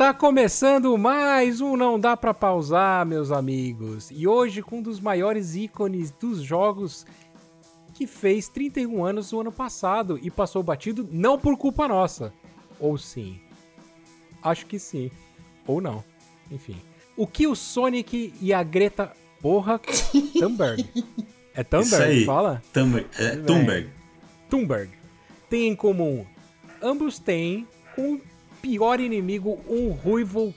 Está começando mais um Não Dá Pra Pausar, meus amigos. E hoje com um dos maiores ícones dos jogos que fez 31 anos no ano passado e passou batido não por culpa nossa. Ou sim? Acho que sim. Ou não. Enfim. O que o Sonic e a Greta. Porra, Thunberg. É Thunberg? Fala? Thunberg. É, Thunberg. Thunberg. Tem em comum. Ambos têm um pior inimigo, um ruivo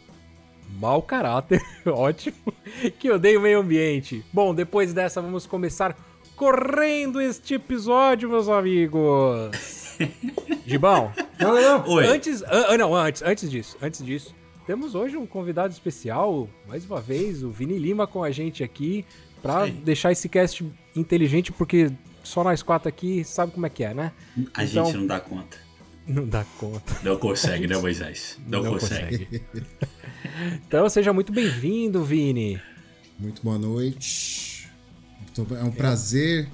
mau caráter, ótimo, que odeia o meio ambiente. Bom, depois dessa vamos começar correndo este episódio, meus amigos. Gibão. Não, não, não. Oi. Antes, ah, não, antes, antes disso, antes disso. Temos hoje um convidado especial, mais uma vez, o Vini Lima com a gente aqui, para deixar esse cast inteligente, porque só nós quatro aqui sabe como é que é, né? A então, gente não dá conta. Não dá conta. Não consegue, né, Moisés? Não, não consegue. consegue. então seja muito bem-vindo, Vini. Muito boa noite. É um prazer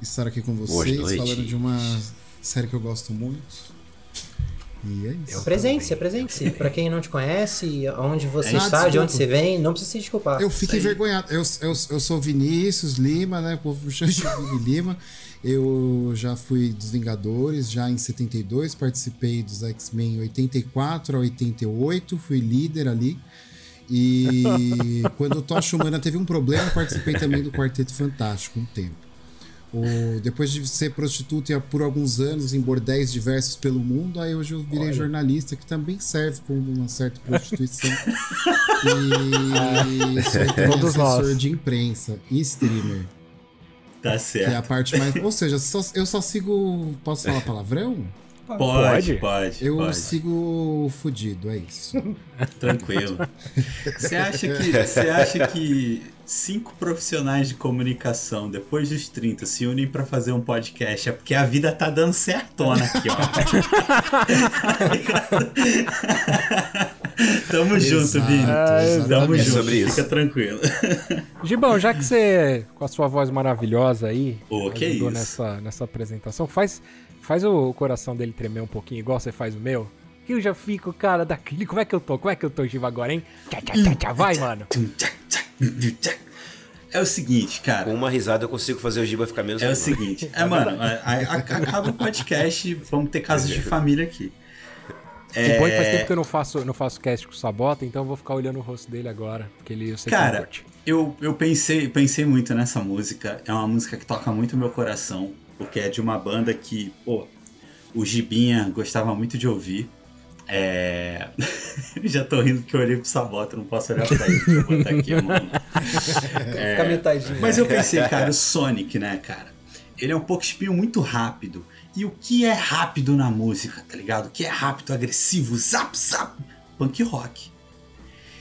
estar aqui com vocês, falando de uma série que eu gosto muito. E é isso. Presente-se, presente-se. Pra quem não te conhece, onde você é, está, de onde você vem, não precisa se desculpar. Eu fico envergonhado. Eu, eu, eu sou Vinícius Lima, né? O povo me chama de Lima. Eu já fui dos Vingadores, já em 72, participei dos X-Men 84 a 88, fui líder ali. E quando o Tocha Humana teve um problema, participei também do Quarteto Fantástico um tempo. O, depois de ser prostituta por alguns anos em bordéis diversos pelo mundo, aí hoje eu virei Olha. jornalista, que também serve como uma certa prostituição. e sou assessor nós. de imprensa e streamer. Tá certo. Que é a parte mais. Ou seja, só, eu só sigo. Posso falar palavrão? Pode, pode. Eu pode. sigo fudido, é isso. Tranquilo. Você acha que, você acha que cinco profissionais de comunicação depois dos 30 se unem para fazer um podcast? É porque a vida tá dando certona aqui, ó. Tamo junto, Vini. Ah, Tamo junto. Sobre isso. Fica tranquilo. Gibão, já que você, com a sua voz maravilhosa aí, oh, que ajudou nessa, nessa apresentação, faz, faz o coração dele tremer um pouquinho, igual você faz o meu. Que eu já fico, cara, daquele. Como é que eu tô? Como é que eu tô, Giba, agora, hein? Tchá, tchá, tchá, tchá, vai, mano. É o seguinte, cara. Com uma risada eu consigo fazer o Giba ficar menos. É o seguinte. É, mano, acaba o podcast, vamos ter casos de família aqui. É... bom faz tempo que eu não faço, não faço cast com o Sabota, então eu vou ficar olhando o rosto dele agora, porque ele eu sei Cara, que eu, eu pensei, pensei muito nessa música. É uma música que toca muito meu coração, porque é de uma banda que, pô, o Gibinha gostava muito de ouvir. É. Já tô rindo que eu olhei pro Sabota, não posso olhar pra ele. Deixa eu botar aqui, mano. É... Fica metadinho. Mas eu pensei, cara, o Sonic, né, cara? Ele é um pouco espinho muito rápido. E o que é rápido na música, tá ligado? O que é rápido, agressivo, zap, zap, punk rock.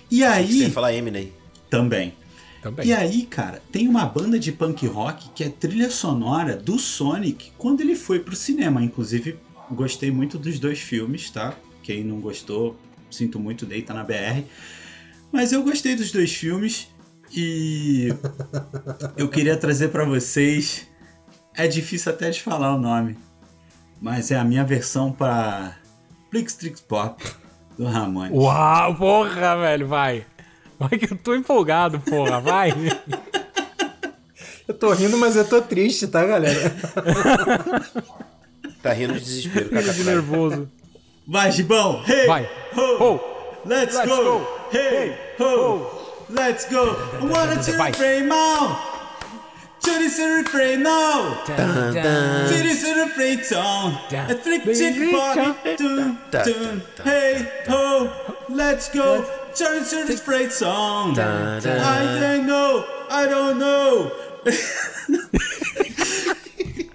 E aí. Sem falar Eminem. Também. Também. E aí, cara, tem uma banda de punk rock que é trilha sonora do Sonic quando ele foi pro cinema. Inclusive, gostei muito dos dois filmes, tá? Quem não gostou, sinto muito, deita na BR. Mas eu gostei dos dois filmes e eu queria trazer para vocês. É difícil até de falar o nome, mas é a minha versão para Tricks Pop do Ramones. Uau, porra, velho, vai. Vai que eu tô empolgado, porra, vai. eu tô rindo, mas eu tô triste, tá, galera? tá rindo de desespero, cara. de nervoso. Vai, Gibão! Hey! Vai! Ho! ho. Let's, let's go. go! Hey! Ho! Let's go! I wanna turn frame out! Citizen refrain now. Citizen refrain song. Afflicted body. Dun, dun. Hey ho, let's go. Citizen refrain song. I don't know. I don't know.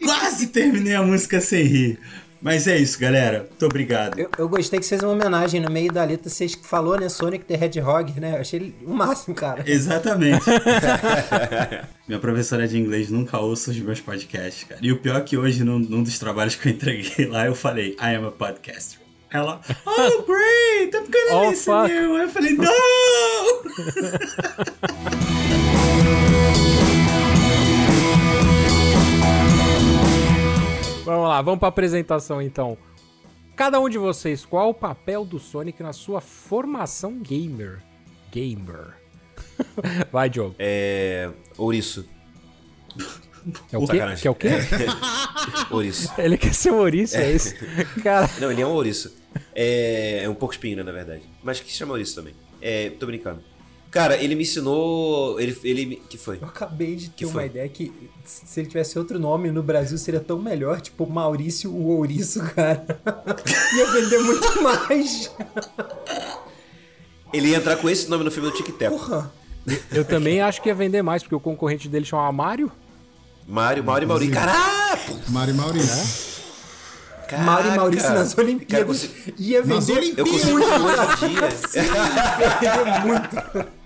Quase terminei a música sem rir. Mas é isso, galera. Muito obrigado. Eu, eu gostei que fez uma homenagem no meio da letra. Vocês falou, né? Sonic the Hedgehog, né? Eu achei o máximo, cara. Exatamente. Minha professora de inglês nunca ouça os meus podcasts, cara. E o pior é que hoje, num, num dos trabalhos que eu entreguei lá, eu falei, I am a podcaster. Ela, oh great, I'm gonna oh, listen fuck. you. Eu falei, não! Vamos lá, vamos para apresentação então. Cada um de vocês, qual o papel do Sonic na sua formação gamer? Gamer. Vai, Diogo. É. Ouriço. É o quê? Que é o quê? ouriço. Ele quer ser um ouriço, é, é isso? Cara... Não, ele é um ouriço. É, é um pouco espinho, né, na verdade. Mas que se chama ouriço também. É, tô brincando. Cara, ele me ensinou. Ele. ele que foi? Eu acabei de ter uma ideia que se ele tivesse outro nome no Brasil seria tão melhor, tipo Maurício o Ouriço, cara. ia vender muito mais. Ele ia entrar com esse nome no filme do Tic Tac. Porra. Eu também acho que ia vender mais, porque o concorrente dele chamava Mário. Mário, Mário e Maurício. Caraca! Mário e Maurício. Caraca. Mauro e Maurício nas Olimpíadas. Cara, ia vender nas Olimpíadas. Eu consigo hoje em dia. muito.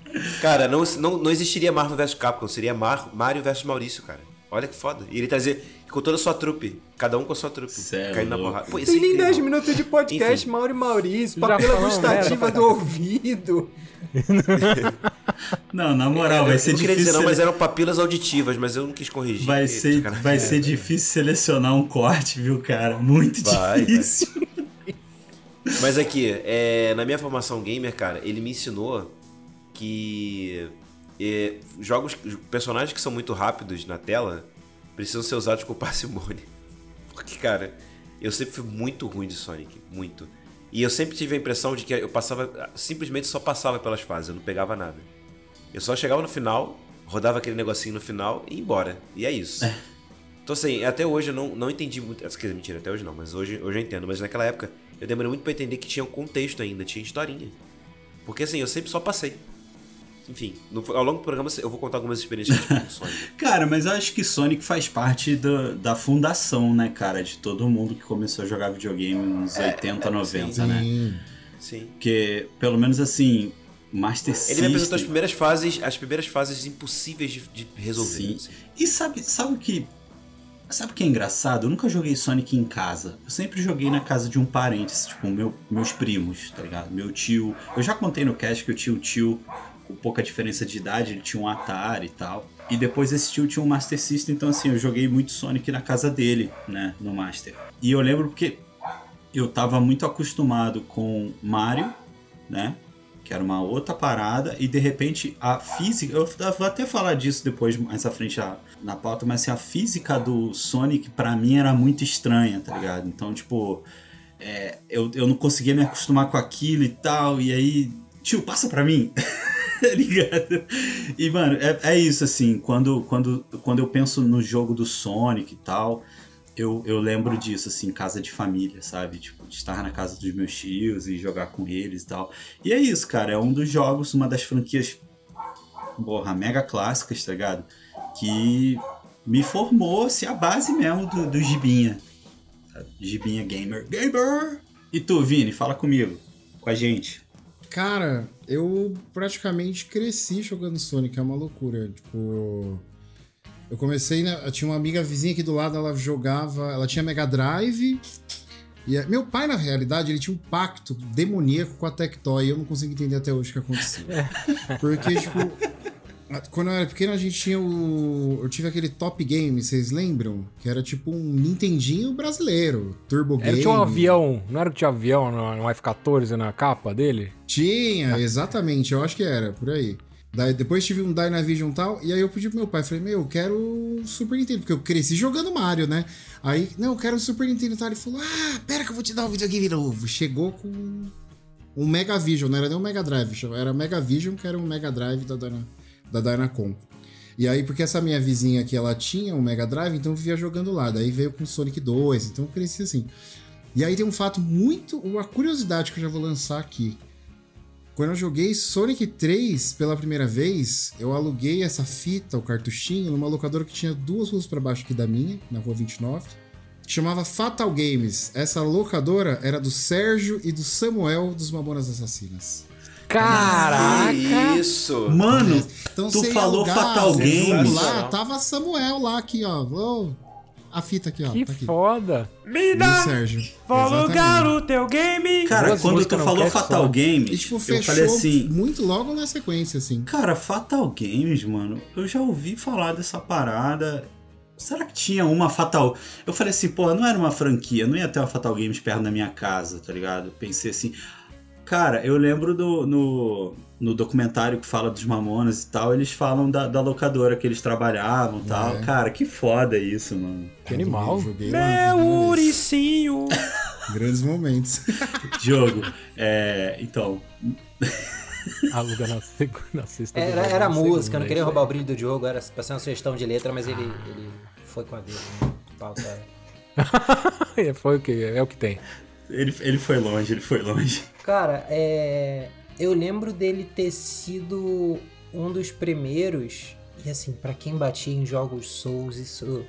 Cara, não, não, não existiria Marvel vs Capcom, seria Mar, Mario vs Maurício, cara. Olha que foda. E ele trazer com toda a sua trupe. Cada um com a sua trupe. Sério? Caindo na porrada. Pô, Tem nem 10 minutos de podcast, Enfim. Mauro e Maurício, papila gustativa do ouvido. não, na moral, vai ser não difícil. Dizer, não, mas eram papilas auditivas, mas eu não quis corrigir. Vai ser, vai ser difícil selecionar um corte, viu, cara? Muito vai, difícil. Vai. Mas aqui, é, na minha formação gamer, cara, ele me ensinou que é, jogos, personagens que são muito rápidos na tela precisam ser usados com parcimônia. Porque, cara, eu sempre fui muito ruim de Sonic, muito. E eu sempre tive a impressão de que eu passava, simplesmente só passava pelas fases, eu não pegava nada. Eu só chegava no final, rodava aquele negocinho no final e ia embora. E é isso. É. Então, assim, até hoje eu não, não entendi muito. Quer dizer, mentira, até hoje não, mas hoje, hoje eu entendo. Mas naquela época eu demorei muito pra entender que tinha um contexto ainda, tinha historinha. Porque, assim, eu sempre só passei. Enfim, no, ao longo do programa eu vou contar algumas experiências de Sonic. cara, mas eu acho que Sonic faz parte do, da fundação, né, cara, de todo mundo que começou a jogar videogame nos é, 80, é, 90, sim. né? Sim. Porque, pelo menos assim, Master System... Ele me apresentou as primeiras fases, as primeiras fases impossíveis de, de resolver. Sim. Assim. E sabe, sabe o que... Sabe o que é engraçado? Eu nunca joguei Sonic em casa. Eu sempre joguei na casa de um parente, tipo, meu, meus primos, tá ligado? Meu tio. Eu já contei no cast que eu tinha o tio com pouca diferença de idade, ele tinha um Atari e tal. E depois esse tio tinha um Master System, então assim, eu joguei muito Sonic na casa dele, né, no Master. E eu lembro porque eu tava muito acostumado com Mario, né, que era uma outra parada, e de repente a física, eu vou até falar disso depois mais à frente na pauta, mas assim, a física do Sonic para mim era muito estranha, tá ligado? Então, tipo, é, eu, eu não conseguia me acostumar com aquilo e tal, e aí, tio, passa pra mim. tá ligado? E, mano, é, é isso, assim, quando, quando, quando eu penso no jogo do Sonic e tal, eu, eu lembro disso, assim, casa de família, sabe? Tipo, de estar na casa dos meus tios e jogar com eles e tal. E é isso, cara, é um dos jogos, uma das franquias, porra, mega clássicas, tá ligado? Que me formou, assim, a base mesmo do, do Gibinha. Gibinha Gamer. Gamer! E tu, Vini, fala comigo, com a gente. Cara, eu praticamente cresci jogando Sonic, é uma loucura. Tipo. Eu comecei, né? Eu tinha uma amiga vizinha aqui do lado, ela jogava. Ela tinha Mega Drive. E meu pai, na realidade, ele tinha um pacto demoníaco com a Tectoy. E eu não consigo entender até hoje o que aconteceu. Porque, tipo, quando eu era pequeno, a gente tinha o. Eu tive aquele Top Game, vocês lembram? Que era tipo um Nintendinho brasileiro, Turbo era, Game. Tinha um avião, não era que tinha avião no, F-14 na capa dele? Tinha, ah. exatamente, eu acho que era, por aí. Daí, depois tive um Dynavision e tal, e aí eu pedi pro meu pai, falei, meu, eu quero Super Nintendo, porque eu cresci jogando Mario, né? Aí, não, eu quero Super Nintendo e tal. Ele falou, ah, pera que eu vou te dar um videogame novo. Chegou com um Mega Vision, não era nem um Mega Drive, era Mega Vision, que era um Mega Drive da Dynavision da Dynacon. E aí, porque essa minha vizinha aqui, ela tinha um Mega Drive, então vivia jogando lá. Daí veio com Sonic 2, então eu cresci assim. E aí tem um fato muito. Uma curiosidade que eu já vou lançar aqui. Quando eu joguei Sonic 3 pela primeira vez, eu aluguei essa fita, o cartuchinho, numa locadora que tinha duas ruas para baixo aqui da minha, na rua 29, que chamava Fatal Games. Essa locadora era do Sérgio e do Samuel dos Mamonas Assassinas. Caraca! Isso! Mano, então, tu falou alugar, Fatal Games. Lá, tava Samuel lá aqui, ó. Oh, a fita aqui, ó. Que tá aqui. foda! Me dá! Sérgio. Vou alugar o teu game! Cara, Duas quando tu falou Fatal Games, e, tipo, eu falei assim... muito logo na sequência, assim. Cara, Fatal Games, mano, eu já ouvi falar dessa parada... será que tinha uma Fatal? Eu falei assim, pô, não era uma franquia, não ia ter uma Fatal Games perto da minha casa, tá ligado? Pensei assim, cara, eu lembro do no, no documentário que fala dos Mamonas e tal, eles falam da, da locadora que eles trabalhavam e tal. É. Cara, que foda isso, mano. Que animal. Joguei lá, Meu Uricinho! Grandes momentos. Jogo. É, então, Aluga na, seg- na sexta. Era, era na música, segunda, eu não queria é roubar o brilho do Diogo, era pra ser uma sugestão de letra, mas ele, ele foi com a dele. Né? Pauta. aí. Foi o que? É o que tem. Ele, ele foi longe, ele foi longe. Cara, é... eu lembro dele ter sido um dos primeiros. E assim, pra quem batia em jogos Souls, isso.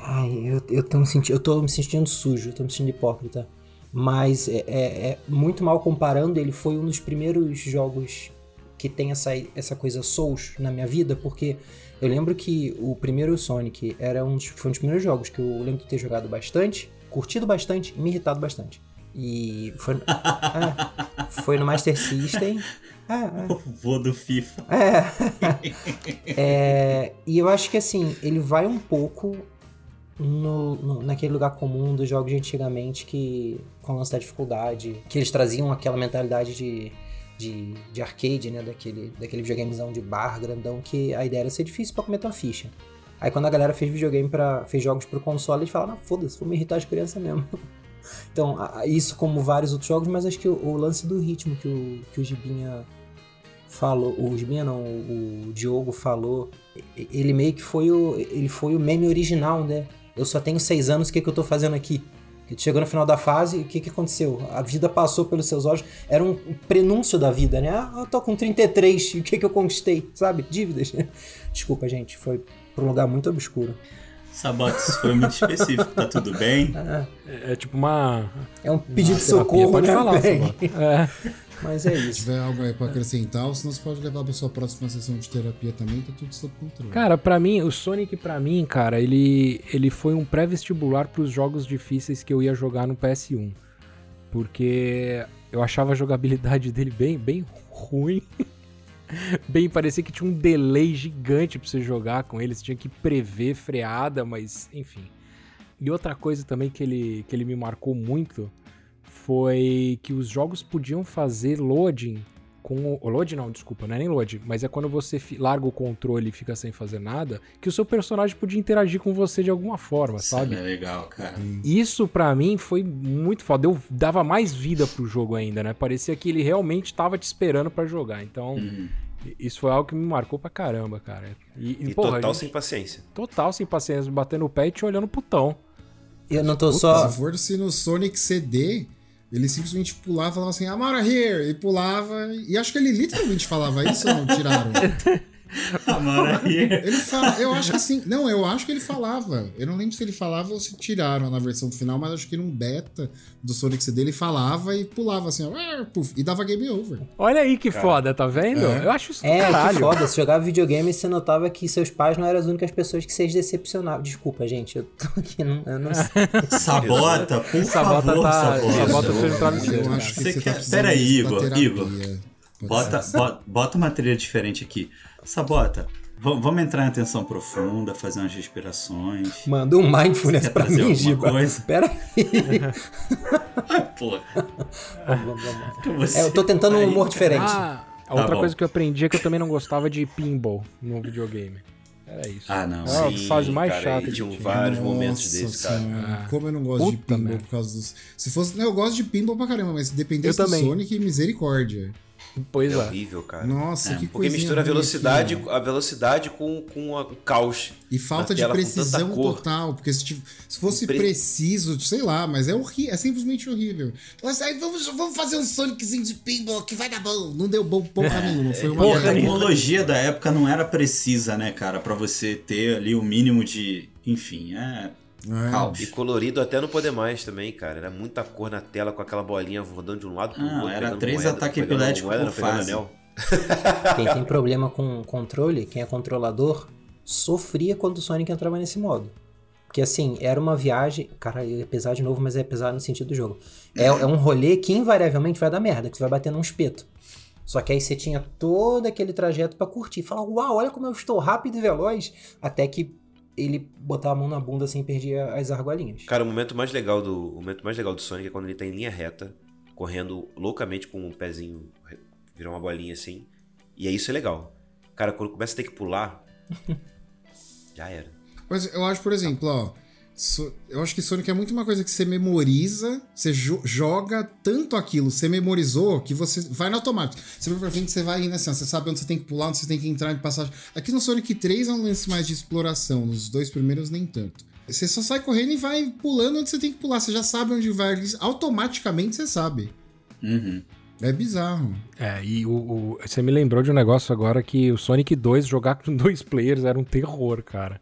Ai, eu, eu, tô me sentindo, eu tô me sentindo sujo, eu tô me sentindo hipócrita. Mas é, é- é muito mal comparando, ele foi um dos primeiros jogos que tem essa, essa coisa Souls na minha vida, porque eu lembro que o primeiro Sonic era um dos, foi um dos primeiros jogos que eu lembro de ter jogado bastante, curtido bastante e me irritado bastante. E foi, é, foi no Master System. É, é. O vô do FIFA. É, e eu acho que assim, ele vai um pouco no, no- naquele lugar comum dos jogos de antigamente que com o lance da dificuldade, que eles traziam aquela mentalidade de, de, de arcade, né? Daquele, daquele videogamezão de bar grandão que a ideia era ser difícil pra comer tua ficha. Aí quando a galera fez videogame para fez jogos pro console, eles falaram, ah, foda-se, vou me irritar as crianças mesmo. Então, isso como vários outros jogos, mas acho que o, o lance do ritmo que o, que o Gibinha falou, o Gibinha não, o, o Diogo falou, ele meio que foi o, ele foi o meme original, né? Eu só tenho seis anos, o que, que eu tô fazendo aqui? Chegou no final da fase, o que, que aconteceu? A vida passou pelos seus olhos, era um prenúncio da vida, né? Ah, eu tô com 33, e o que, que eu conquistei? Sabe? Dívidas. Desculpa, gente, foi pra um lugar muito obscuro. Sabotes foi muito específico, tá tudo bem? Ah, É, é tipo uma. é um pedido de socorro, pode né? falar, Sabota. É. Mas é Se isso. tiver algo aí pra acrescentar, ou senão você pode levar pra sua próxima sessão de terapia também, tá tudo sob controle. Cara, pra mim, o Sonic, pra mim, cara, ele, ele foi um pré-vestibular pros jogos difíceis que eu ia jogar no PS1. Porque eu achava a jogabilidade dele bem, bem ruim. bem, parecia que tinha um delay gigante pra você jogar com ele. Você tinha que prever freada, mas enfim. E outra coisa também que ele, que ele me marcou muito foi que os jogos podiam fazer loading com o load não, desculpa, não é nem load, mas é quando você larga o controle e fica sem fazer nada, que o seu personagem podia interagir com você de alguma forma, Isso sabe? é legal, cara. Isso pra mim foi muito foda, eu dava mais vida pro jogo ainda, né? Parecia que ele realmente tava te esperando pra jogar. Então, Uhum. Isso foi algo que me marcou pra caramba, cara. E, E porra, total gente- sem paciência. total sem paciência, batendo o pé e te olhando putão. Eu não tô só. Se fosse no Sonic CD, ele simplesmente pulava e falava assim, Amara here! E pulava. E acho que ele literalmente falava isso ou não tiraram? Aí. Ele fala, eu acho que sim. Não, eu acho que ele falava. Eu não lembro se ele falava ou se tiraram na versão final, mas acho que num beta do Sonic CD ele falava e pulava assim, ó, "Ah", puf, e dava game over. Olha aí que foda, tá vendo? É. Eu acho isso É, caralho. que foda. Você jogava videogame e você notava que seus pais não eram as únicas pessoas que vocês decepcionavam. Desculpa, gente, eu tô aqui, não, eu não sei. Sabota, por Sabota favor, tá- Sabota. Sabota fez um travesseiro, Eu cara. acho que Você você, quer- tá precisando Pera aí, disso pra Igor. Igor. Bota, bota, bota uma trilha diferente aqui. Sabota, vamos entrar em atenção profunda, fazer umas respirações. Manda um mindfulness pra mim, alguma Giba. coisa? Pera aí. Ah, porra. Vamos, vamos. Você- É, eu tô tentando um humor diferente. Ah, a Tá outra bom. coisa que eu aprendi é que eu também não gostava de pinball no videogame. Era isso. Ah, não. Ah, Sim, fase mais cara, chata que tinham tinha. vários momentos Nossa desses, cara. senhora, Como eu não gosto de pinball merda. por causa dos. Se fosse. Não, eu gosto de pinball pra caramba, mas se dependesse Eu do também. Sonic, misericórdia. Pois É é. horrível, cara. Nossa, É, que Porque mistura a velocidade, a velocidade com, com a- o caos. E falta de precisão total. Porque se, se fosse Pre- preciso, sei lá, mas é horrível. É simplesmente horrível. Mas aí vamos, vamos fazer um Soniczinho de pinball que vai dar bom. Não deu bom porra nenhuma. Foi uma a Porra nenhuma. tecnologia da época não era precisa, né, cara? Pra você ter ali o mínimo de. Enfim, é. É. Caos. E colorido até não poder mais também, cara. Era muita cor na tela com aquela bolinha rodando de um lado pro Ah, outro. era três ataques epiléticos por fase. anel. Quem tem problema com controle, quem é controlador, sofria quando o Sonic entrava nesse modo. Porque assim, era uma viagem. Cara, é pesado de novo, mas é pesado no sentido do jogo. É, é um rolê que invariavelmente vai dar merda, que você vai bater num espeto. Só que aí você tinha todo aquele trajeto pra curtir. Falar, uau, olha como eu estou rápido e veloz. Até que ele botava a mão na bunda assim e perdia as argolinhas. Cara, o momento mais legal do o momento mais legal do Sonic é quando ele tá em linha reta, correndo loucamente com o pezinho virar uma bolinha assim. E aí isso é legal. Cara, quando começa a ter que pular, já era. Mas eu acho, por exemplo, ó, eu acho que Sonic é muito uma coisa que você memoriza, você jo joga tanto aquilo, você memorizou, que você vai no automático. Você vai pra frente, você vai indo assim, ó, você sabe onde você tem que pular, onde você tem que entrar de passagem. Aqui no Sonic 3 é um lance mais de exploração, nos dois primeiros nem tanto. Você só sai correndo e vai pulando onde você tem que pular, você já sabe onde vai, automaticamente você sabe. Uhum. É bizarro. É, e o, o, você me lembrou de um negócio agora que o Sonic 2 jogar com dois players era um terror, cara.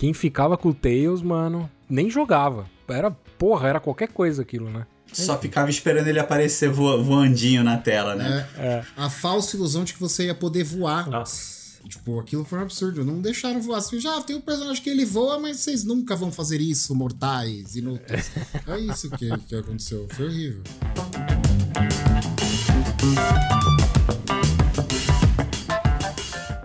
Quem ficava com o Tails, mano, nem jogava. Era, porra, era qualquer coisa aquilo, né? Só ficava esperando ele aparecer vo voandinho na tela, né? É, é. A falsa ilusão de que você ia poder voar. Nossa. Tipo, aquilo foi um absurdo. Não deixaram voar. Assim, já tem um personagem que ele voa, mas vocês nunca vão fazer isso, mortais, inúteis. é isso que, que aconteceu. Foi horrível.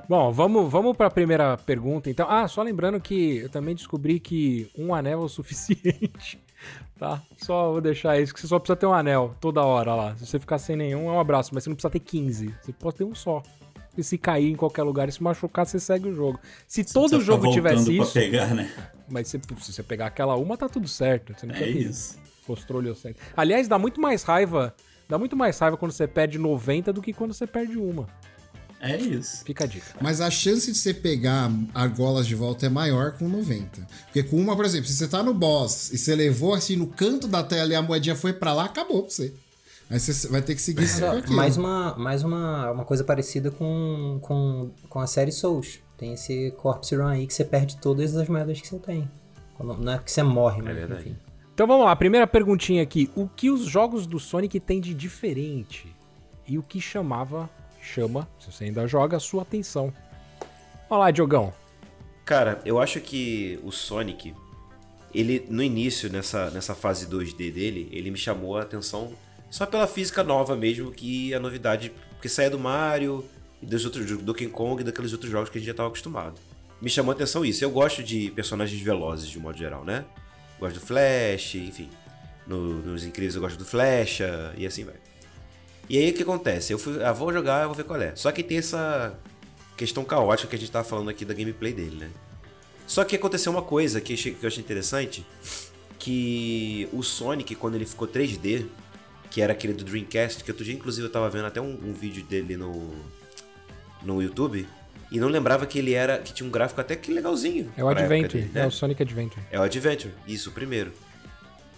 Bom, vamos, vamos para a primeira pergunta, então. Ah, só lembrando que eu também descobri que um anel é o suficiente, tá? Só vou deixar isso, que você só precisa ter um anel toda hora lá. Se você ficar sem nenhum, é um abraço, mas você não precisa ter 15. Você pode ter um só. E se cair em qualquer lugar e se machucar, você segue o jogo. Se você todo jogo tivesse isso. Pegar, né? Mas se, se, você pegar aquela uma, tá tudo certo. Você não é isso. Controle ou Aliás, dá muito mais raiva. Dá muito mais raiva quando você perde 90 do que quando você perde uma. É isso. Fica a dica. Mas a chance de você pegar argolas de volta é maior com 90. Porque com uma, por exemplo, se você tá no boss e você levou assim no canto da tela e a moedinha foi para lá, acabou pra você. Aí você vai ter que seguir isso aqui. Mais, uma, mais uma, uma coisa parecida com, com, com a série Souls. Tem esse Corpse Run aí que você perde todas as moedas que você tem. Não é que você morre, mas é enfim. Então vamos lá, primeira perguntinha aqui. O que os jogos do Sonic têm de diferente? E o que chamava chama, se você ainda joga, a sua atenção. Olha lá, Diogão. Cara, eu acho que o Sonic, ele no início, nessa, nessa fase 2D dele, ele me chamou a atenção só pela física nova mesmo, que a novidade, porque saia do Mario e dos outros do Donkey Kong e daqueles outros jogos que a gente já estava acostumado. Me chamou a atenção isso. Eu gosto de personagens velozes de modo geral, né? Gosto do Flash, enfim. No, nos Incríveis eu gosto do Flecha e assim vai. E aí o que acontece? Eu fui, ah, vou jogar, eu vou ver qual é. Só que tem essa questão caótica que a gente tava falando aqui da gameplay dele, né? Só que aconteceu uma coisa que, eu achei interessante, que o Sonic, quando ele ficou 3D, que era aquele do Dreamcast, que outro dia inclusive eu tava vendo até um, um vídeo dele no, no YouTube, e não lembrava que ele era. que tinha um gráfico até que legalzinho. É o Adventure, dele, né? é o Sonic Adventure. É o Adventure, isso, o primeiro.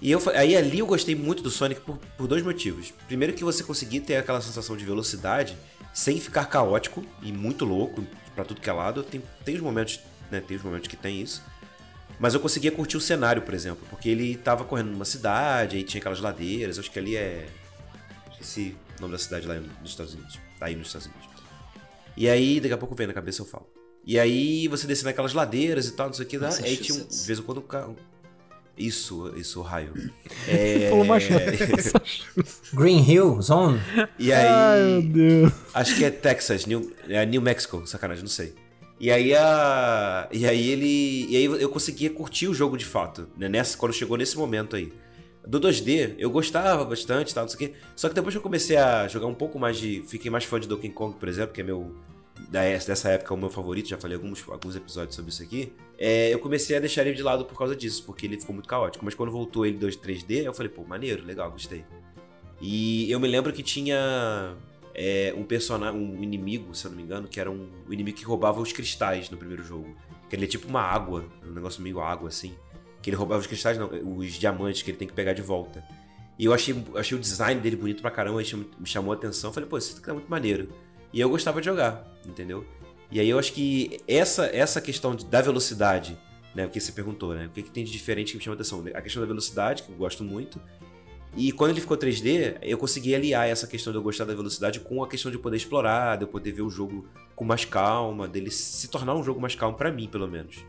E eu, aí ali eu gostei muito do Sonic por, por dois motivos. Primeiro que você conseguia ter aquela sensação de velocidade sem ficar caótico e muito louco para tudo que é lado. Tem, tem os momentos, né? Tem os momentos que tem isso. Mas eu conseguia curtir o cenário, por exemplo, porque ele tava correndo numa cidade, aí tinha aquelas ladeiras, acho que ali é. Esqueci o nome da cidade lá nos Estados Unidos. Aí nos Estados Unidos. E aí, daqui a pouco vem na cabeça eu falo. E aí você descia naquelas ladeiras e tal, não sei o que, aí tinha, de vez em quando, isso, isso, raio. É... Green Hill Zone. E aí. Ai, meu Deus. Acho que é Texas, New, é New Mexico, sacanagem, não sei. E aí a. E aí ele. E aí eu conseguia curtir o jogo de fato, né? Nessa, quando chegou nesse momento aí. Do 2D, eu gostava bastante, tal, não sei o quê. Só que depois que eu comecei a jogar um pouco mais de. Fiquei mais fã de Donkey Kong, por exemplo, que é meu dessa época é o meu favorito, já falei alguns, alguns episódios sobre isso aqui, é, eu comecei a deixar ele de lado por causa disso, porque ele ficou muito caótico. Mas quando voltou ele 2 3D, eu falei, pô, maneiro, legal, gostei. E eu me lembro que tinha é, um personagem, um inimigo, se eu não me engano, que era um, um inimigo que roubava os cristais no primeiro jogo. Que ele é tipo uma água, um negócio meio água assim. Que ele roubava os cristais, não, os diamantes que ele tem que pegar de volta. E eu achei, achei o design dele bonito pra caramba, me chamou a atenção. Falei, pô, isso aqui é muito maneiro. E eu gostava de jogar, entendeu? E aí eu acho que essa, essa questão da velocidade, né? Porque você perguntou, né? O que, que tem de diferente que me chama atenção? A questão da velocidade, que eu gosto muito. E quando ele ficou 3D, eu consegui aliar essa questão de eu gostar da velocidade com a questão de poder explorar, de eu poder ver o jogo com mais calma, dele se tornar um jogo mais calmo para mim, pelo menos.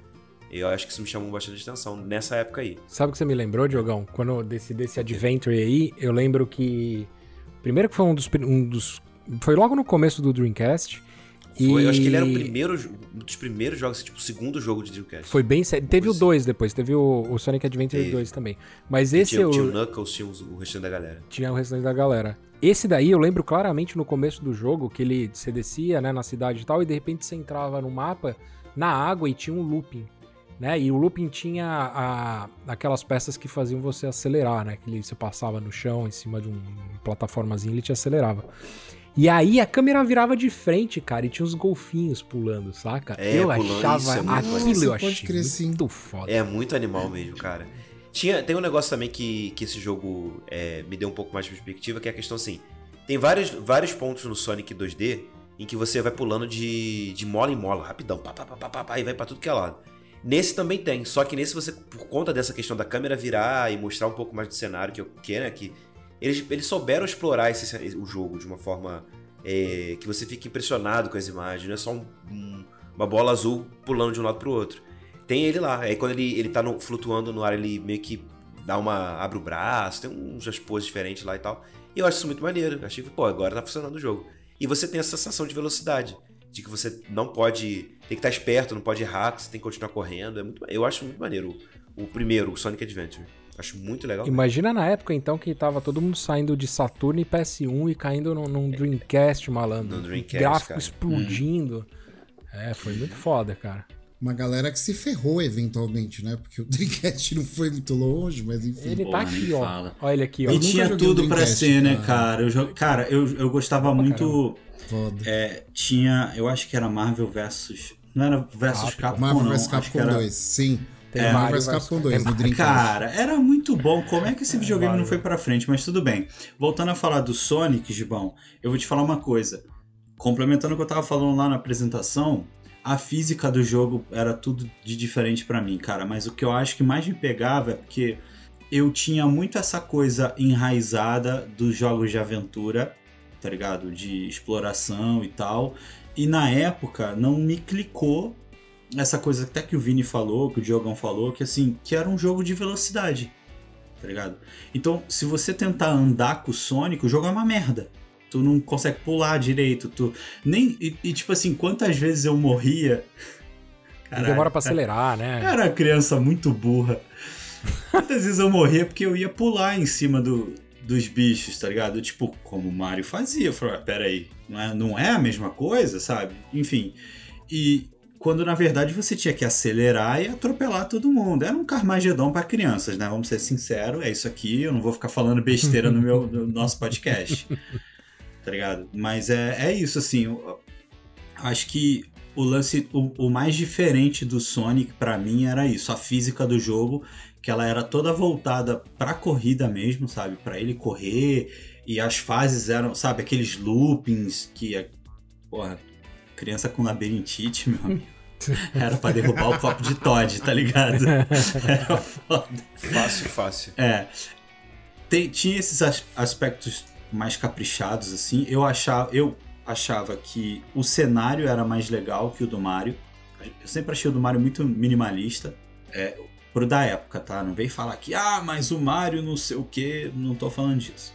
Eu acho que isso me chamou bastante atenção nessa época aí. Sabe o que você me lembrou, Diogão? Quando desse, desse Adventure aí, eu lembro que. Primeiro que foi um dos, um dos foi logo no começo do Dreamcast. Foi, e... eu acho que ele era o primeiro, um dos primeiros jogos, tipo, o segundo jogo de Dreamcast. Foi bem sério. Teve o 2 depois, teve o, o Sonic Adventure 2 também. Mas esse tinha, eu... tinha o Knuckles, tinha o restante da galera. Tinha o restante da galera. Esse daí eu lembro claramente no começo do jogo, que ele você descia, né, na cidade e tal, e de repente você entrava no mapa, na água, e tinha um looping. Né? E o looping tinha a, aquelas peças que faziam você acelerar, né? Que ele, você passava no chão, em cima de um, uma plataformazinha, ele te acelerava. E aí a câmera virava de frente, cara, e tinha uns golfinhos pulando, saca? É, eu pulando, achava é aquilo, eu achei muito foda. É muito animal mesmo, cara. Tinha, tem um negócio também que, que esse jogo é, me deu um pouco mais de perspectiva, que é a questão assim, tem vários, vários pontos no Sonic 2D em que você vai pulando de, de mola em mola, rapidão, pá, pá, pá, pá, pá, pá, e vai pra tudo que é lado. Nesse também tem, só que nesse você, por conta dessa questão da câmera virar e mostrar um pouco mais do cenário que eu quero, né, que eles, eles souberam explorar esse, o jogo de uma forma é, que você fica impressionado com as imagens, não é só um, um, uma bola azul pulando de um lado pro outro. Tem ele lá, aí quando ele, ele tá no, flutuando no ar, ele meio que dá uma. abre o braço, tem uns poses diferentes lá e tal. E eu acho isso muito maneiro. Achei que, pô, agora tá funcionando o jogo. E você tem essa sensação de velocidade. De que você não pode. Tem que estar esperto, não pode errar, você tem que continuar correndo. É muito, eu acho muito maneiro o, o primeiro, o Sonic Adventure. Acho muito legal. Imagina na época, então, que tava todo mundo saindo de Saturno e PS1 e caindo num, num Dreamcast, malandro. No Dreamcast, Gráfico cara. explodindo. Hum. É, foi muito foda, cara. Uma galera que se ferrou eventualmente, né? Porque o Dreamcast não foi muito longe, mas enfim. Ele tá aqui, ó. Fala. Olha ele aqui, ó. E tinha tudo pra ser, né, cara? Eu, cara, eu, eu gostava muito. Foda. É, tinha, eu acho que era Marvel versus. Não era versus Capcom, Marvel não. vs Capcom era... 2, sim. Tem é, Marvel vs Capcom 2 no Dreamcast. Cara, era muito bom. Como é que esse videogame não foi pra frente? Mas tudo bem. Voltando a falar do Sonic, Gibão, eu vou te falar uma coisa. Complementando o que eu tava falando lá na apresentação, a física do jogo era tudo de diferente para mim, cara. Mas o que eu acho que mais me pegava é porque eu tinha muito essa coisa enraizada dos jogos de aventura, tá ligado? De exploração e tal. E na época não me clicou essa coisa até que o Vini falou, que o Diogão falou, que assim, que era um jogo de velocidade, tá ligado? Então, se você tentar andar com o Sonic, o jogo é uma merda. Tu não consegue pular direito, tu nem e, e tipo assim, quantas vezes eu morria? Caraca, demora para acelerar, né? Era uma criança muito burra. Quantas vezes eu morria porque eu ia pular em cima do, dos bichos, tá ligado? Tipo, como o Mario fazia. Eu falei, ah, peraí, não é, não é a mesma coisa, sabe? Enfim. E, quando na verdade você tinha que acelerar e atropelar todo mundo. Era um Carmagedon para crianças, né? Vamos ser sinceros, é isso aqui, eu não vou ficar falando besteira no meu no nosso podcast. tá ligado? Mas é, é isso, assim. Eu, acho que o lance, o, o mais diferente do Sonic para mim era isso, a física do jogo, que ela era toda voltada pra corrida mesmo, sabe? para ele correr e as fases eram, sabe, aqueles loopings que, porra, criança com labirintite, meu amigo. Era pra derrubar o copo de Todd, tá ligado? Era foda. Fácil, fácil. É. Tem, tinha esses aspectos mais caprichados, assim. Eu achava, eu achava que o cenário era mais legal que o do Mario. Eu sempre achei o do Mario muito minimalista. É, pro da época, tá? Não vem falar que, ah, mas o Mario não sei o que. Não tô falando disso.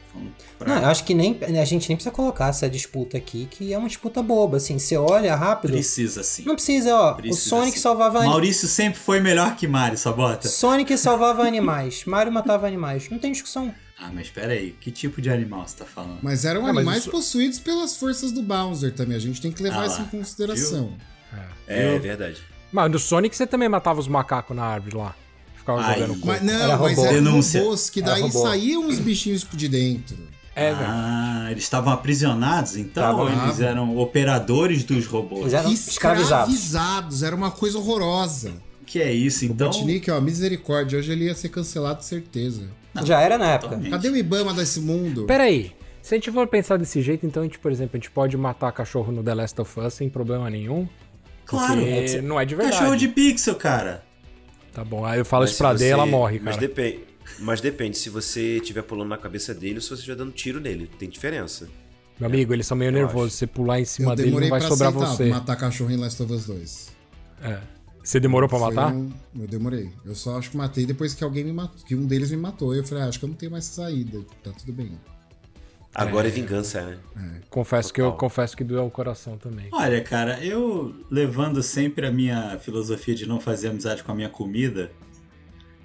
Pra... Não, eu acho que nem a gente nem precisa colocar essa disputa aqui, que é uma disputa boba. Assim, você olha rápido. Precisa sim. Não precisa, ó. Precisa, o Sonic sim. salvava. Maurício sempre foi melhor que Mario, Sabota. Sonic salvava animais. Mario matava animais. Não tem discussão. Ah, mas pera aí, que tipo de animal você tá falando? Mas eram animais isso... possuídos pelas forças do Bowser também. A gente tem que levar ah, isso em consideração. É, é verdade. Mas no Sonic você também matava os macacos na árvore lá. Ficava Ai, jogando mas, Não, era mas eram robôs que daí saíam os bichinhos de dentro. É, ah, eles estavam aprisionados então? Eles eram operadores dos robôs? Eles eram escravizados. escravizados. Era uma coisa horrorosa. Que é isso, então? O Botnik, ó, misericórdia. Hoje ele ia ser cancelado, certeza. Não, Já era na época. Totalmente. Cadê o Ibama desse mundo? Peraí. Se a gente for pensar desse jeito, então a gente, por exemplo, a gente pode matar cachorro no The Last of Us sem problema nenhum. Claro. Não é de verdade. Cachorro de pixel, cara. Tá bom. Aí eu falo Mas isso pra você... D, ela morre, cara. Mas depende. Mas depende, se você estiver pulando na cabeça dele ou se você estiver dando tiro nele. Tem diferença. Meu amigo, eles são meio nervosos. Se você pular em cima dele, não vai sobrar aceitar, você. matar cachorro em Last of Us 2. É. Você demorou pra matar? Um... Eu demorei. Eu só acho que matei depois que alguém me matou. Que um deles me matou. Eu falei, ah, acho que eu não tenho mais saída. Tá tudo bem. Agora é, é vingança, né? É. Confesso Total. que eu confesso que doeu o coração também. Olha, cara, eu levando sempre a minha filosofia de não fazer amizade com a minha comida,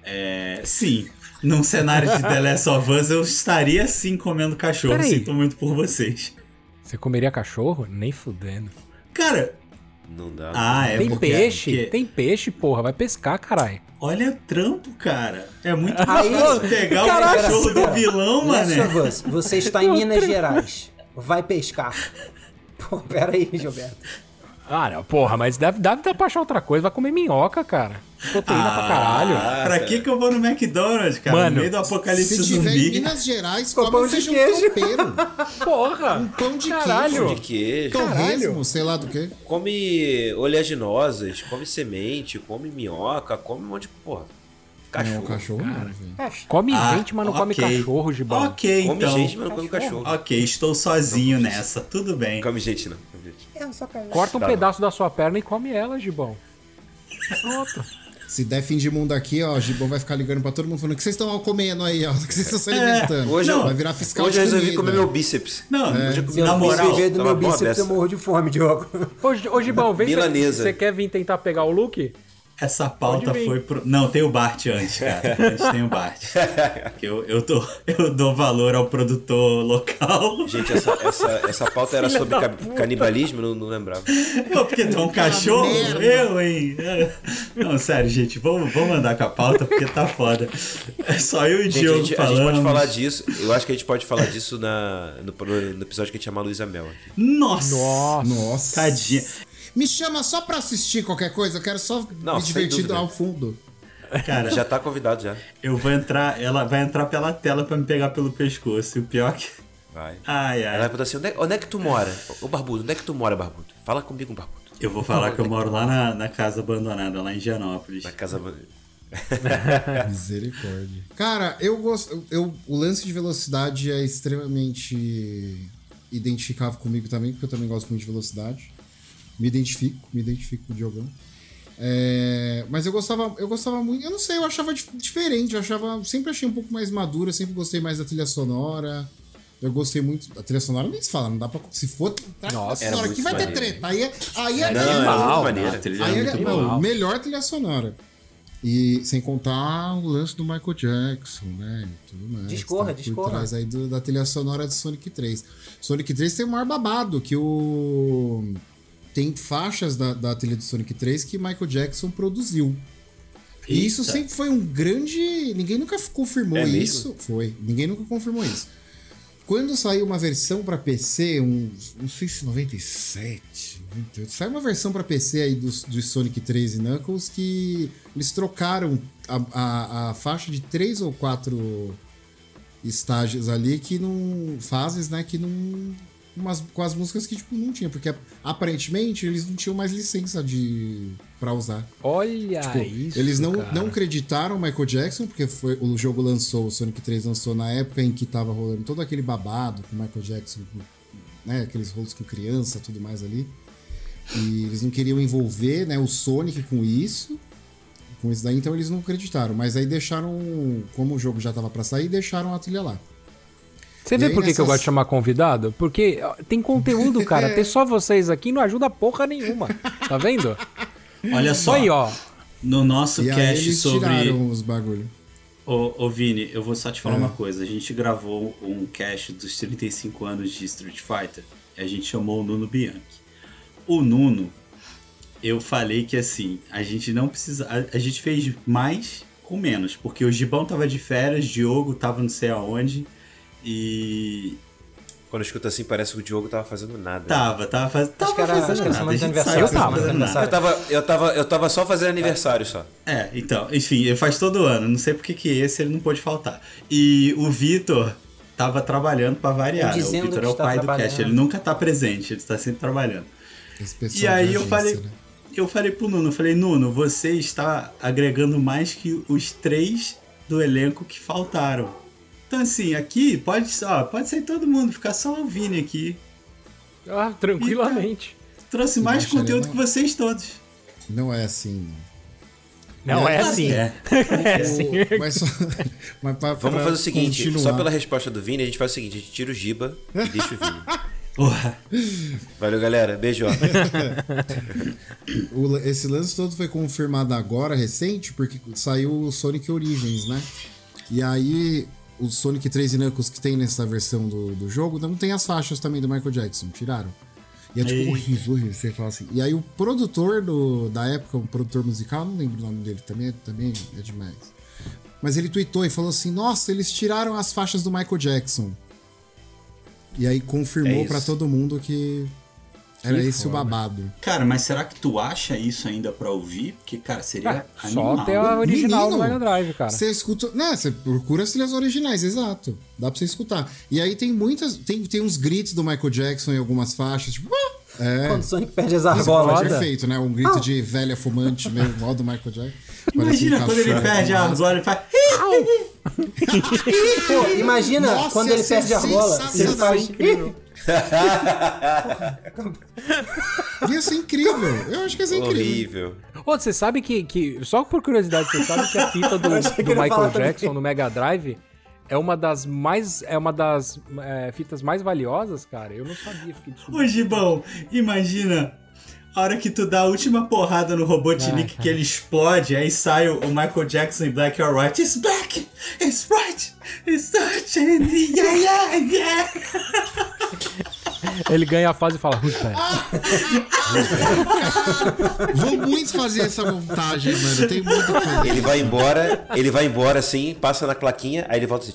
é, sim, num cenário de The Last of Us eu estaria sim comendo cachorro. Peraí. Sinto muito por vocês. Você comeria cachorro? Nem fudendo. Cara. Não dá. Ah, é Tem peixe, porque... tem peixe, porra. Vai pescar, caralho. Olha trampo, cara. É muito fácil pegar Caraca, o cachorro do vilão, mano. Você está em Minas Gerais. Vai pescar. Pô, pera aí, Gilberto. Ah, não, porra, mas deve, deve dar pra achar outra coisa. Vai comer minhoca, cara. Proteína ah, pra caralho. Pra que que eu vou no McDonald's, cara? Mano, no meio do apocalipse se zumbi. Tiver em Minas Gerais, come pão um feijão tropeiro. Porra. Um pão de caralho. queijo. Pão de queijo. Torresmo, sei lá do que. Come oleaginosas, come semente, come minhoca, come um monte de porra. Cachorro. Não, cachorro cara. Não, come ah, gente, mas não okay. come cachorro, Gibão. Ok, come então. gente, mas não come cachorro. Ok, estou sozinho não, nessa, tudo bem. Come gente, não. Corta um tá pedaço da sua perna e come ela, Gibão. Pronto. Se der fim de mundo aqui, ó, o Gibão vai ficar ligando pra todo mundo falando o que vocês estão comendo aí, ó. O que vocês estão se alimentando. É, hoje não, vai virar fiscal Hoje eu resolvi comer meu bíceps. Não, é. hoje eu comi na moral. Se eu do meu bíceps, eu morro de fome, Diogo. Ô, Gibão, vem Você quer vir tentar pegar o look? Essa pauta foi pro. Não, tem o Bart antes, cara. Antes tem o Bart. eu, eu, tô, eu dou valor ao produtor local. Gente, essa, essa, essa pauta era sobre ca canibalismo, não, não lembrava. Porque tem um cachorro? Eu, hein? Não, sério, gente, vamos, vamos andar com a pauta porque tá foda. É só eu e o Diogo a falando. A gente pode falar disso, eu acho que a gente pode falar disso na, no, no episódio que a gente chama Luísa Mel. Nossa! Nossa! Nossa! Tadinha. Me chama só pra assistir qualquer coisa, eu quero só Não, me divertir ao fundo. Cara, já tá convidado já. Eu vou entrar, ela vai entrar pela tela pra me pegar pelo pescoço. E o pior que. Vai. Ai, ai. Ela vai perguntar assim: onde é, onde é, que tu mora? Ô Barbudo, onde é que tu mora, Barbudo? Fala comigo, Barbudo. Eu vou falar que eu moro lá na, na casa abandonada, lá em Gianópolis. Na casa abandonada. Misericórdia. Cara, eu gosto. Eu, o lance de velocidade é extremamente identificável comigo também, porque eu também gosto muito de velocidade. Me identifico, me identifico com o Diogão. É, mas eu gostava, eu gostava muito, eu não sei, eu achava diferente, eu achava, sempre achei um pouco mais madura, sempre gostei mais da trilha sonora. Eu gostei muito da trilha sonora, nem se fala, não dá pra. Se for Nossa, trilha sonora aqui vai ter treta. Aí é, aí é, não, animal. É maneira. Aí é, não, melhor trilha sonora. E sem contar o lance do Michael Jackson, né? E tudo mais. Discorra, tá discorra. Por aí do, da trilha sonora de Sonic 3. Sonic 3 tem o maior babado, que o tem faixas da, da trilha do Sonic 3 que Michael Jackson produziu. E isso sempre foi um grande. Ninguém nunca confirmou é isso. Foi. Ninguém nunca confirmou isso. Quando saiu uma versão para PC, um, não sei se 97, 98, saiu uma versão para PC aí dos, dos Sonic 3 e Knuckles que eles trocaram a, a, a faixa de três ou quatro estágios ali que não. fases, né? Que não umas, com as músicas que, tipo, não tinha, porque aparentemente eles não tinham mais licença de para usar. Olha tipo, isso, Eles não, cara. não acreditaram Michael Jackson, porque foi, o jogo lançou, o Sonic 3 lançou na época em que tava rolando todo aquele babado com Michael Jackson, né, aqueles rolos com criança, tudo mais ali. E eles não queriam envolver, né, o Sonic com isso, com isso daí, então eles não acreditaram. Mas aí deixaram, como o jogo já tava para sair, deixaram a trilha lá. Você vê por que, nessas... que eu gosto de chamar convidado? Porque tem conteúdo, cara. Ter só vocês aqui não ajuda porra nenhuma. Tá vendo? Olha só. Aí, ó. No nosso e cast eles sobre. Tiraram os bagulho. Ô, ô Vini, eu vou só te falar é. uma coisa. A gente gravou um cast dos 35 anos de Street Fighter. E a gente chamou o Nuno Bianchi. O Nuno, eu falei que assim, a gente não precisa. A, a gente fez mais com menos. Porque o Gibão tava de férias, Diogo tava não sei aonde. E. Quando escuta assim, parece que o Diogo tava fazendo nada. Tava, tava, faz... tava acho que era, fazendo acho que era nada. de aniversário. Eu tava, eu tava, eu tava, eu tava só fazendo aniversário só. É, então, enfim, ele faz todo ano. Não sei porque que esse ele não pôde faltar. E o Vitor tava trabalhando para variar. O Vitor é o pai do cast. Ele nunca tá presente, ele está sempre trabalhando. E aí eu falei, né? eu falei pro Nuno, eu falei, Nuno, você está agregando mais que os três do elenco que faltaram. Então, assim, aqui pode, ó, pode sair todo mundo, ficar só o Vini aqui. Ah, tranquilamente. E, trouxe mais conteúdo que vocês todos. Não é assim. Não, é, é assim. É, é assim. Mas, só, mas pra, Vamos pra fazer o seguinte: continuar. só pela resposta do Vini, a gente faz o seguinte: a gente tira o Giba e deixa o Vini. Porra. Valeu, galera. Beijo. Esse lance todo foi confirmado agora, recente, porque saiu o Sonic Origins, né? E aí, o Sonic 3 Knuckles que tem nessa versão do, do jogo, não tem as faixas também do Michael Jackson, tiraram. E é tipo Ei. horrível, horrível, você fala assim. E aí o produtor do, da época, um produtor musical, não lembro o nome dele, também, também é demais. Mas ele tweetou e falou assim: Nossa, eles tiraram as faixas do Michael Jackson. E aí confirmou é para todo mundo que era esse o babado. Cara, mas será que tu acha isso ainda pra ouvir? Porque, cara, seria cara, animal. Só ter a original Menino, do Mega Drive, cara. Você escuta... Né, você procura as trilhas originais, exato. Dá pra você escutar. E aí tem muitas... Tem, tem uns grits do Michael Jackson em algumas faixas, tipo... Ah! É. Quando o Sonic perde as argolas. É perfeito, né? Um grito ah. de velha fumante mesmo, igual do Michael Jackson. Imagina um quando ele perde a argola e faz... Pô, imagina Nossa, quando ele perde a argola. Ele faz... ia ser incrível. Eu acho que ia ser incrível. Horrível. Ô, você sabe que, que. Só por curiosidade, você sabe que a fita do, do Michael Jackson também. no Mega Drive é uma das mais. É uma das é, fitas mais valiosas, cara. Eu não sabia. Fiquei Ô, Gibão, imagina a hora que tu dá a última porrada no Robotnik ah, que ele explode, aí sai o Michael Jackson em Black or White. It's black! It's bright! It's touching! Yeah, yeah, yeah! Ele ganha a fase e fala, Who's Vou muito fazer essa montagem, mano. Tem muito que fazer. Ele vai embora, ele vai embora assim, passa na claquinha, aí ele volta assim.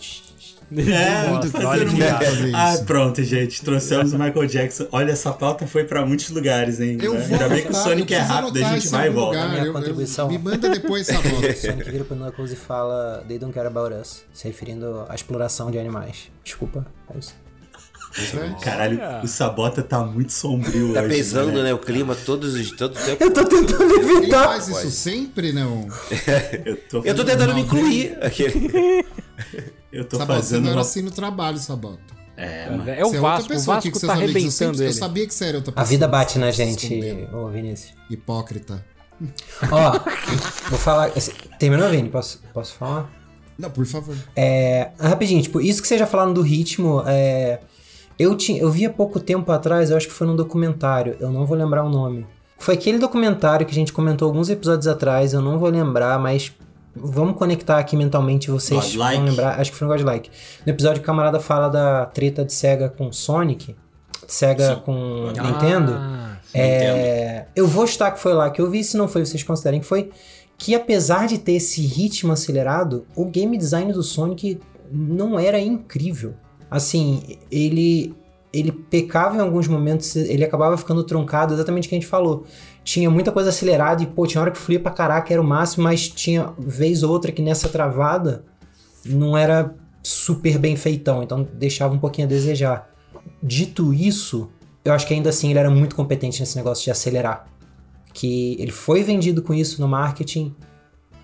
É, muito olha que Ah, pronto, gente. Trouxemos o Michael Jackson. Olha, essa pauta foi pra muitos lugares, hein? Eu vou Ainda bem que o Sonic é rápido, a gente vai e volta. Lugar, minha eu, contribuição. Eu, me manda depois essa volta. O Sonic vira pro Knuckles e fala They don't care about us, se referindo à exploração de animais. Desculpa, é isso. Caralho, o Sabota tá muito sombrio Tá hoje, pesando, né? né? O clima todos os todo tempo. Eu tô tentando evitar. Ele faz isso sempre, não? eu, tô eu tô tentando me incluir. Aquele. Eu tô Sabota, fazendo. Você não era assim no trabalho, Sabota. É, mano. é o é Vasco, o Vasco que tá arrebentando eu, eu sabia que você era outra pessoa. A vida bate na gente, ô Vinícius. Hipócrita. Ó, vou falar. Terminou, Vini? Posso, posso falar? Não, por favor. É, rapidinho, tipo, isso que vocês já falaram do ritmo, é, eu, tinha, eu vi há pouco tempo atrás, eu acho que foi num documentário, eu não vou lembrar o nome. Foi aquele documentário que a gente comentou alguns episódios atrás, eu não vou lembrar, mas Vamos conectar aqui mentalmente vocês Godlike. vão lembrar. Acho que foi no Godlike. No episódio que o camarada fala da treta de Sega com Sonic, Sega Sim. com ah, Nintendo. É, eu vou estar que foi lá que eu vi, se não foi, vocês considerem que foi. Que apesar de ter esse ritmo acelerado, o game design do Sonic não era incrível. Assim, ele ele pecava em alguns momentos, ele acabava ficando truncado, exatamente o que a gente falou tinha muita coisa acelerada e, pô, tinha hora que fluía pra caraca, era o máximo, mas tinha vez ou outra que nessa travada não era super bem feitão, então deixava um pouquinho a desejar. Dito isso, eu acho que ainda assim ele era muito competente nesse negócio de acelerar. Que ele foi vendido com isso no marketing.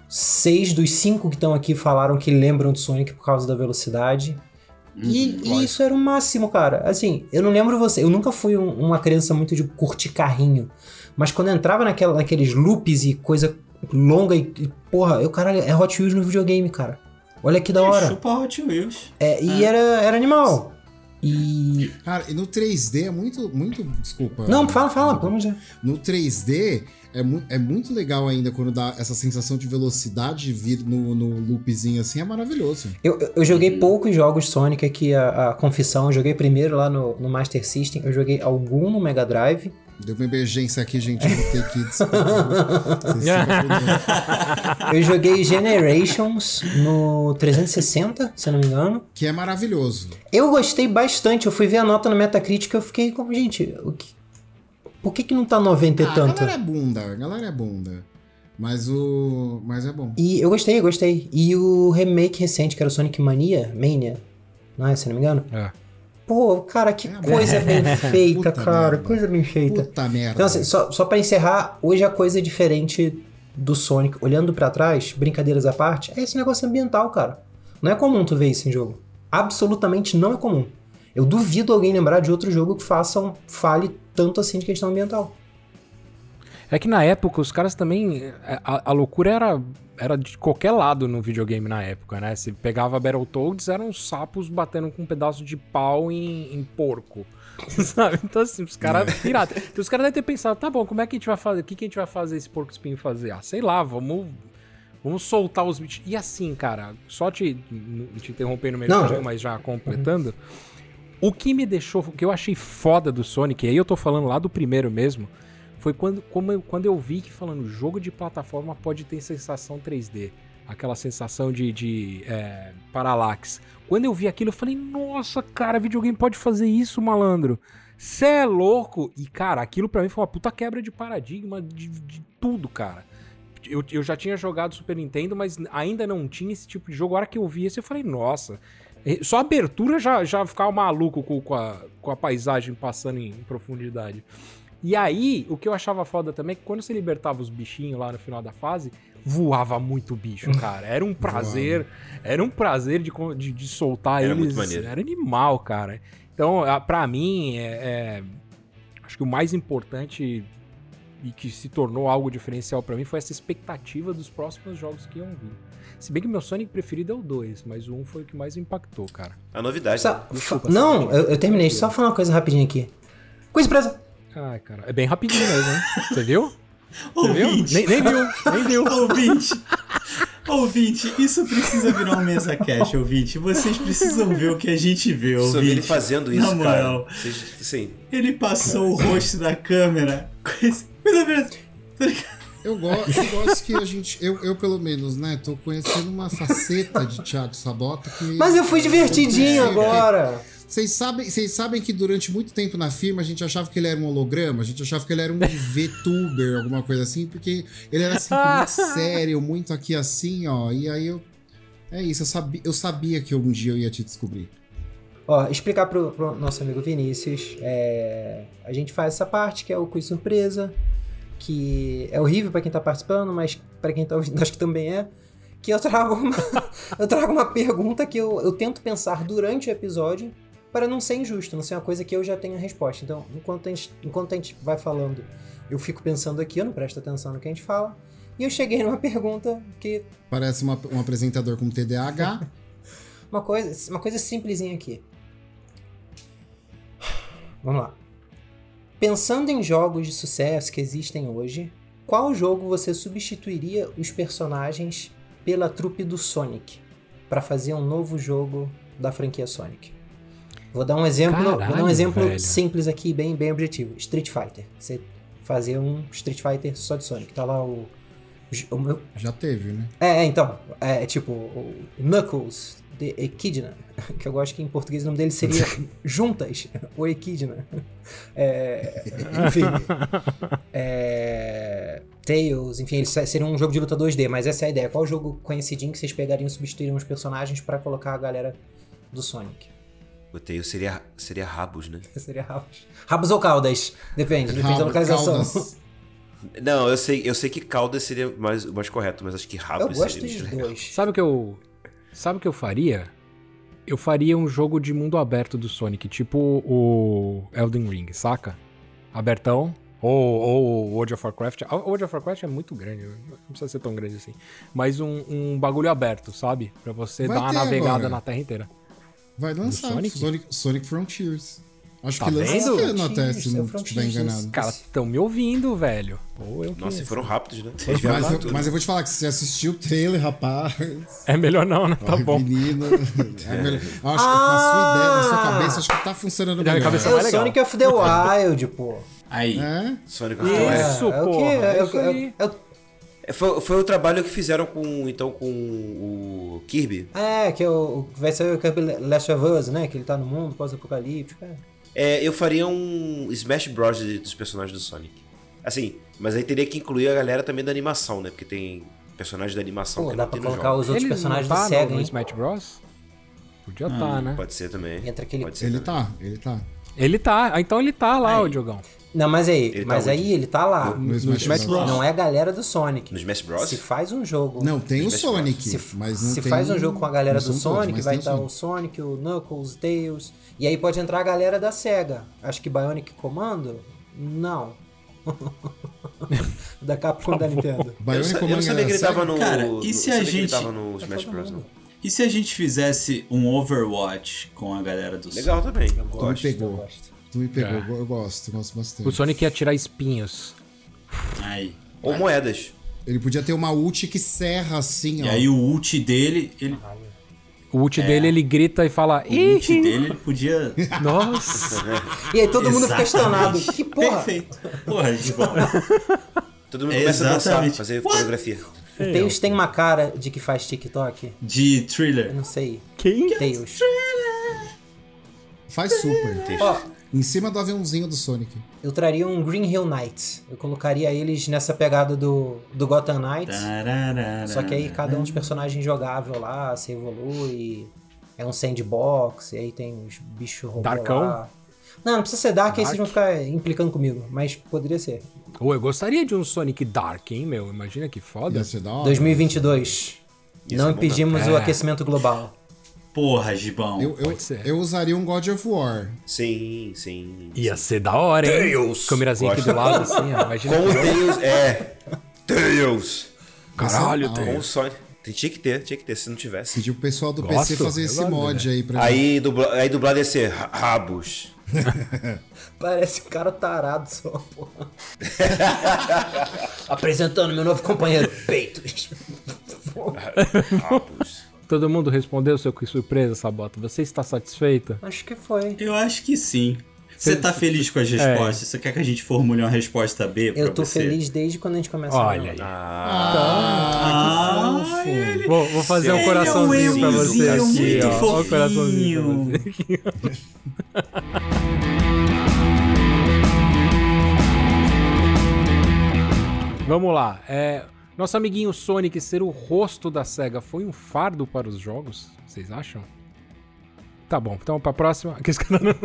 Seis dos cinco que estão aqui falaram que lembram de Sonic por causa da velocidade. E, e, isso era o máximo, cara. Assim, eu não lembro você. Eu nunca fui um, uma criança muito de curtir carrinho. Mas quando entrava naquela, naqueles loops e coisa longa e, e porra, eu, caralho, é Hot Wheels no videogame, cara. Olha que da hora. Chupa Hot Wheels. É, e é. Era, era animal. E. Cara, e no 3D é muito. muito desculpa. Não, fala, fala, vamos já. No 3D é, mu é muito legal ainda quando dá essa sensação de velocidade vir no, no loopzinho assim, é maravilhoso. Eu, eu joguei poucos jogos Sonic aqui, a, a confissão. Eu joguei primeiro lá no, no Master System, eu joguei algum no Mega Drive. Deu uma emergência aqui, gente. Eu vou ter que Eu joguei Generations no 360, se eu não me engano. Que é maravilhoso. Eu gostei bastante. Eu fui ver a nota no Metacritic e eu fiquei como, gente, o que... por que, que não tá 90 e ah, tanto? A galera é bunda, a galera é bunda. Mas o. Mas é bom. E eu gostei, eu gostei. E o remake recente, que era o Sonic Mania, Mania, não é, se não me engano? É. Pô, cara, que é, coisa bem feita, cara. Merda. Coisa bem feita. Puta merda. Então, assim, só, só pra encerrar, hoje a coisa é diferente do Sonic. Olhando para trás, brincadeiras à parte, é esse negócio ambiental, cara. Não é comum tu ver isso em jogo. Absolutamente não é comum. Eu duvido alguém lembrar de outro jogo que faça um, fale tanto assim de questão ambiental. É que na época os caras também. É, a, a, loucura era, era de qualquer lado no videogame na época, né? Você pegava Battletoads, eram sapos batendo com um pedaço de pau em, em porco. Sabe? Então, assim, os caras. É. Então, os caras devem ter pensado, tá bom, como é que a gente vai fazer? O que, que a gente vai fazer esse porco espinho fazer? Ah, sei lá, vamos. Vamos soltar os bichos. E assim, cara, só te, te interromper no meio Não, do jogo, mas já completando. Uhum. O que me deixou. O que eu achei foda do Sonic, e aí eu tô falando lá do primeiro mesmo, foi quando, como eu, quando eu vi que falando jogo de plataforma pode ter sensação 3D. Aquela sensação de, de é, paralaxe. Quando eu vi aquilo, eu falei, nossa, cara, videogame pode fazer isso, malandro. Cê é louco! E, cara, aquilo para mim foi uma puta quebra de paradigma de, de tudo, cara. Eu, eu, já tinha jogado Super Nintendo, mas ainda não tinha esse tipo de jogo. A hora que eu vi esse, eu falei, nossa. Só a abertura já, já ficava maluco com, com, a, com a paisagem passando em profundidade. E aí, o que eu achava foda também é que quando você libertava os bichinhos lá no final da fase, voava muito bicho, cara. Era um prazer, era um prazer de, de, de soltar era eles. Muito maneiro. Era animal, cara. Então, para mim, é, é, acho que o mais importante e que se tornou algo diferencial para mim foi essa expectativa dos próximos jogos que iam vir. Se bem que meu Sonic preferido é o 2, mas o 1 foi o que mais impactou, cara. A novidade. Só, Desculpa, não, eu, eu, terminei. Só falar uma coisa rapidinho aqui. Coisa presa. Ai, cara. É bem rapidinho mesmo, hein? Você viu? Você viu? Nem, nem viu, nem viu. Ouvinte. Ouvinte, isso precisa virar um mesa cash, ouvinte. Vocês precisam ver o que a gente vê, ouvinte. Sobre ele fazendo isso, Na moral. Cara. Sim. Ele passou o rosto da câmera com esse... Tá eu gosto, eu gosto que a gente, eu, eu pelo menos, né, tô conhecendo uma faceta de Thiago Sabota que. Mas eu fui divertidinho agora! Vocês sabem, vocês sabem que durante muito tempo na firma a gente achava que ele era um holograma, a gente achava que ele era um VTuber, alguma coisa assim, porque ele era assim, muito sério, muito aqui assim, ó. E aí eu. É isso, eu sabia, eu sabia que um dia eu ia te descobrir. Ó, explicar pro, pro nosso amigo Vinícius. É, a gente faz essa parte que é o quiz surpresa, que é horrível para quem tá participando, mas para quem tá ouvindo acho que também é. Que eu trago uma, eu trago uma pergunta que eu, eu tento pensar durante o episódio para não ser injusto, não ser uma coisa que eu já tenho a resposta. Então, enquanto a gente, enquanto a gente vai falando, eu fico pensando aqui, eu não presto atenção no que a gente fala. E eu cheguei numa pergunta que. Parece uma, um apresentador com TDAH. uma, coisa, uma coisa simplesinha aqui. Vamos lá. Pensando em jogos de sucesso que existem hoje, qual jogo você substituiria os personagens pela trupe do Sonic para fazer um novo jogo da franquia Sonic? Vou dar um exemplo, Caralho, vou dar um exemplo velho. simples aqui, bem, bem objetivo. Street Fighter. Você fazer um Street Fighter só de Sonic. Tá lá o. o meu... Já teve, né? É, então. É tipo, o Knuckles, de Echidna, que eu gosto que em português o nome dele seria Juntas, o Echidna. É, enfim. É, Tails, enfim, eles seriam um jogo de luta 2D, mas essa é a ideia. Qual jogo conhecidinho que vocês pegariam e substituiriam os personagens para colocar a galera do Sonic? O Tails seria, seria rabos, né? seria rabos. Rabos ou caudas? Depende, depende da localização. Caldas. Não, eu sei, eu sei que caudas seria mais, mais correto, mas acho que rabos eu gosto seria dos dois. Sabe o que eu. Sabe o que eu faria? Eu faria um jogo de mundo aberto do Sonic, tipo o Elden Ring, saca? Abertão. Ou, ou World of Warcraft. O World of Warcraft é muito grande, não precisa ser tão grande assim. Mas um, um bagulho aberto, sabe? Pra você Vai dar uma navegada agora. na terra inteira. Vai lançar Sonic? Sonic? Sonic Frontiers. Acho tá que lança esse ano até, se não estiver enganado. Os caras estão me ouvindo, velho. Ou eu Nossa, foram rápidos, né? Mas, eu, mas, eu, vou te falar que você assistiu o trailer, rapaz. É melhor não, né? Tá Ai, bom. Menino. É melhor. Acho ah, que na sua ideia, na sua cabeça, acho que tá funcionando melhor. Cabeça é o Sonic of the Wild, pô. Aí. É? Sonic of the Wild. Isso, é, pô. É, é, é, é, foi, foi o trabalho que fizeram com então com o Kirby. É, que é o, vai ser o Kirby Last of Us, né? Que ele tá no mundo pós-apocalíptico. É. é. eu faria um Smash Bros. dos personagens do Sonic. Assim, mas aí teria que incluir a galera também da animação, né? Porque tem personagens da animação Pô, que dá não pra colocar os outros ele personagens tá da SEGA, no, Smash Bros? Podia estar, tá, hum, né? Pode ser também. Entra aquele... Pode ser ele também. tá, ele tá. Ele tá, então ele tá lá, aí. o Diogão. Não, mas aí, ele mas tá aí ele tá lá. No, no Smash, Smash Bros. Não é a galera do Sonic. No Smash Bros? Se faz um jogo. Não, tem o Sonic. Se, mas não se tem faz um jogo com a galera do Sonic, todos, vai estar o Sonic, o Knuckles, Tails. E aí pode entrar a galera da SEGA. Acho que Bionic Commando? Não. da Capcom da Nintendo. Eu, sa- eu não sabia que ele tava no. Cara, no- e se eu a sabia que ele gente- tava no Tá Smash Bros. não. E se a gente fizesse um Overwatch com a galera do Legal também. Eu me gosto, eu pegou. gosto. Tu me pegou, É. eu eu gosto, eu gosto bastante. O Sonic ia tirar espinhos. Aí. Ou moedas. Ele podia ter uma ult que serra assim, E ó. aí o ult dele, ele, O ult dele, ele grita e fala. o ult dele ele podia Nossa! E aí todo mundo fica Exatamente. estonado. Que porra! Perfeito. Porra, de. Todo mundo começa a dançar, Exatamente. fazer What? coreografia. O Tails tem uma cara de que faz TikTok? De Eu thriller. não sei. Quem? Tails. Faz super. Ó, Em cima do aviãozinho do Sonic. eu traria um Green Hill Knights. Eu colocaria eles nessa pegada do, do Gotham Knights. Tararara. Só que aí cada um dos personagens jogável lá, você evolui. É um sandbox, e aí tem os bichos robô Darkão? lá. Não, não precisa ser Dark, aí Dark? vocês vão ficar implicando comigo. Mas poderia ser. Ô, eu gostaria de um Sonic Dark, hein, meu? Imagina que foda. Ia ser da hora. 2022. Isso não é impedimos o É. aquecimento global. Porra, Gibão. Eu, eu, Pode ser. eu usaria um God of War. Sim, sim. Ia ser da hora, hein? Tails! Câmerazinha aqui do lado, assim, ó. Imagina Com o. Tails, é. Tails! Caralho, Essa- Com o Sonic. Tinha que ter, tinha que ter, se não tivesse. Pedir pro pessoal do Gosto, PC fazer eu esse mod né? aí pra mim. Aí, dubla, aí dublado ia ser ra- rabos. Parece um cara tarado só, porra. Apresentando meu novo companheiro, Peitos. Rabos. Todo mundo respondeu, seu que surpresa, Sabota. Você está satisfeita? Acho que foi. Eu acho que sim. Você tá feliz com as É. respostas? Você quer que a gente formule uma resposta B pra Eu tô você? feliz desde quando a gente começa Olha aí. Ah, Ah, que ele- fofo. Vou, vou fazer um é um coraçãozinho pra você aqui, ó. Ó o coraçãozinho pra. Vamos lá. É, nosso amiguinho Sonic ser o rosto da SEGA foi um fardo para os jogos? Vocês acham? Tá bom, então pra próxima. Que esse cara não-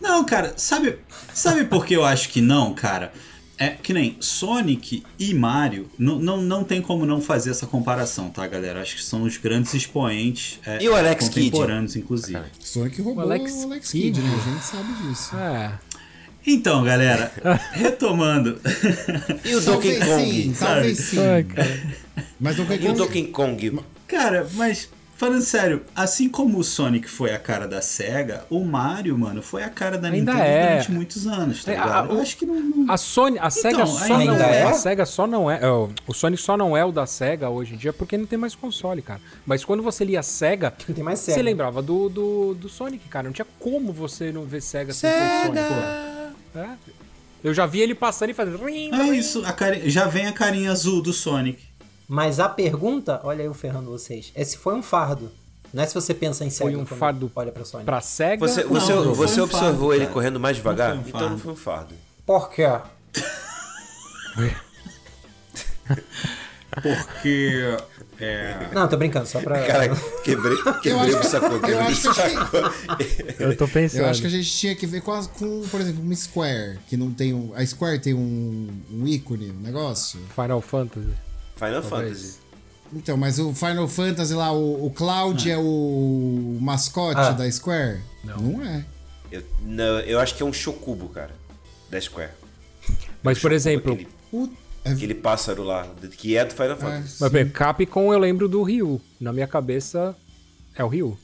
Não, cara, sabe, sabe por que eu acho que não, cara? É que nem Sonic e Mario, não, não, não tem como não fazer essa comparação, tá, galera? Acho que são os grandes expoentes é, E o Alex Kidd? contemporâneos, inclusive. Sonic roubou O o Alex Alex, Kidd. Kidd, né? A gente sabe disso. É. Então, galera, retomando. E o Donkey Talvez sim, Kong? talvez sim. Ai, cara. Mas Donkey E o Kong... Donkey Kong? Cara, mas falando sério, assim como o Sonic foi a cara da SEGA, o Mario, mano, foi a cara da Ainda Nintendo é. durante muitos anos, tá É, a- ligado? Eu o- acho que não. não- A Sony, a SEGA Então, só ainda não é, é? a SEGA só não é, é, o o Sonic só não é o da SEGA hoje em dia porque não tem mais console, cara. Mas quando você lia SEGA, Não tem mais você SEGA. lembrava do, do, do Sonic, cara. Não tinha como você não ver SEGA sem ter o Sonic. pô. É. Eu já vi ele passando e fazendo. rim, É isso, a cari- já vem a carinha azul do Sonic. Mas a pergunta, olha eu ferrando vocês, é se foi um fardo. Não é se você pensa em SEGA Foi um fardo olha pra Sony. Pra SEGA. Você, você, não você um observou fardo, ele cara. correndo mais devagar? Não foi um então não fardo. foi um fardo. Por quê? Porque. É. Não, tô brincando, só pra... Cara, quebrei, quebrei o sacou. Eu Quebrei o sacou. Eu tô pensando. Eu acho que a gente tinha que ver com, as- com, por exemplo, uma Square, que não tem um. A Square tem um, um ícone, um negócio. Final Fantasy. Final Talvez. Fantasy. Então, mas o Final Fantasy lá, o, o Cloud é o mascote Ah. da Square? Não. é. Eu, não, eu acho que é um Chocubo, cara. Da Square. Mas, por exemplo, Aquele, é- aquele pássaro lá, que é do Final Fantasy. mas, bem, Capcom eu lembro do Ryu. Na minha cabeça é o Ryu,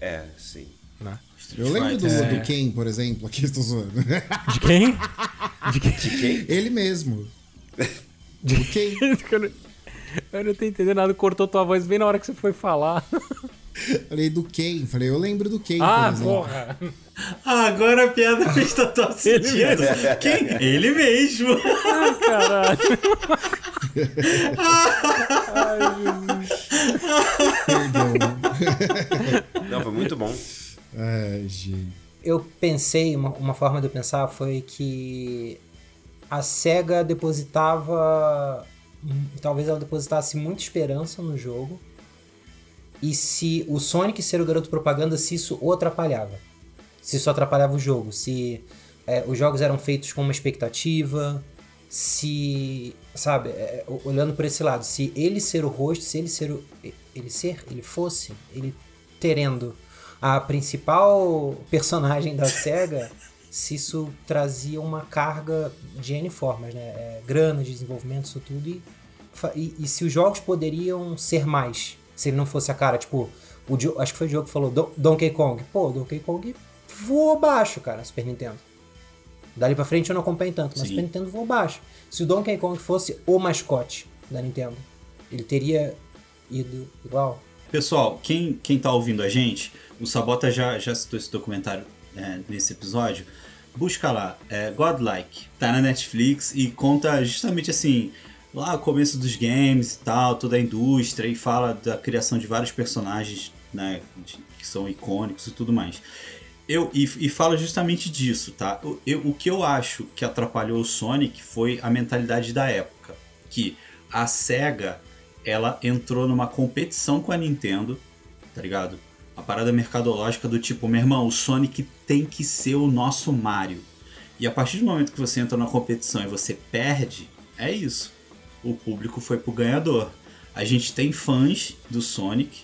É, sim. né? eu lembro do, É. do Ken, por exemplo, aqui estou zoando. De quem? De quem? De quem? Ele mesmo. Eu, não, eu não tô entendendo nada. Cortou tua voz bem na hora que você foi falar. Falei do Ken. Falei, eu lembro do Ken, ah, porra. Ah, agora a piada fez total sentido. Quem? Ele mesmo. Caralho. Perdão. Não, foi muito bom. Ai, gente. Eu pensei, uma, uma forma de eu pensar foi que a SEGA depositava. Talvez ela depositasse muita esperança no jogo. E se o Sonic ser o garoto propaganda, se isso o atrapalhava. Se isso atrapalhava o jogo. Se é, os jogos eram feitos com uma expectativa. Se. Sabe, é, olhando por esse lado, se ele ser o rosto, se ele ser o. Ele ser, ele fosse, ele terendo a principal personagem da SEGA, se isso trazia uma carga de N formas, né? É, grana de desenvolvimento, isso tudo. E, e, e, se os jogos poderiam ser mais, se ele não fosse a cara, tipo, o, acho que foi o jogo que falou Don Donkey Kong. Pô, Donkey Kong voou baixo, cara, Super Nintendo. Dali pra frente eu não acompanhei tanto, mas Sim. Super Nintendo voou baixo. Se o Donkey Kong fosse o mascote da Nintendo, ele teria ido igual. Pessoal, quem, quem tá ouvindo a gente, o Sabota já, já citou esse documentário é, nesse episódio. Busca lá, é Godlike, tá na Netflix e conta justamente assim, lá o começo dos games e tal, toda a indústria, e fala da criação de vários personagens né, que são icônicos e tudo mais. Eu, e, e fala justamente disso, tá? Eu, o que eu acho que atrapalhou o Sonic foi a mentalidade da época. Que a SEGA ela entrou numa competição com a Nintendo, tá ligado? A parada mercadológica do tipo, meu irmão, o Sonic tem que ser o nosso Mario. E a partir do momento que você entra na competição e você perde, é isso. O público foi pro ganhador. A gente tem fãs do Sonic,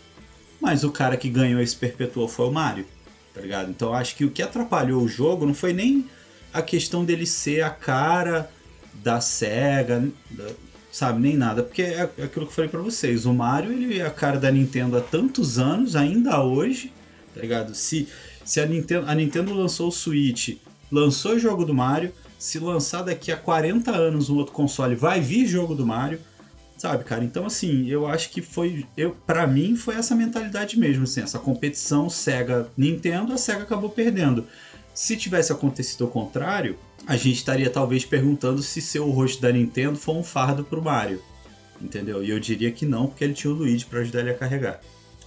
mas o cara que ganhou e se perpetuou foi o Mario tá ligado? Então acho que o que atrapalhou o jogo não foi nem a questão dele ser a cara da SEGA, sabe, nem nada, porque é aquilo que eu falei para vocês, o Mario ele é a cara da Nintendo há tantos anos, ainda hoje, tá ligado? Se, se a, Nintendo, a Nintendo lançou o Switch, lançou o jogo do Mario, se lançar daqui a 40 anos um outro console, vai vir jogo do Mario, Sabe, cara? Então, assim, eu acho que foi. eu para mim, foi essa mentalidade mesmo, assim, essa competição Sega-Nintendo, a Sega acabou perdendo. Se tivesse acontecido o contrário, a gente estaria talvez perguntando se seu rosto da Nintendo foi um fardo pro Mario. Entendeu? E eu diria que não, porque ele tinha o Luigi para ajudar ele a carregar.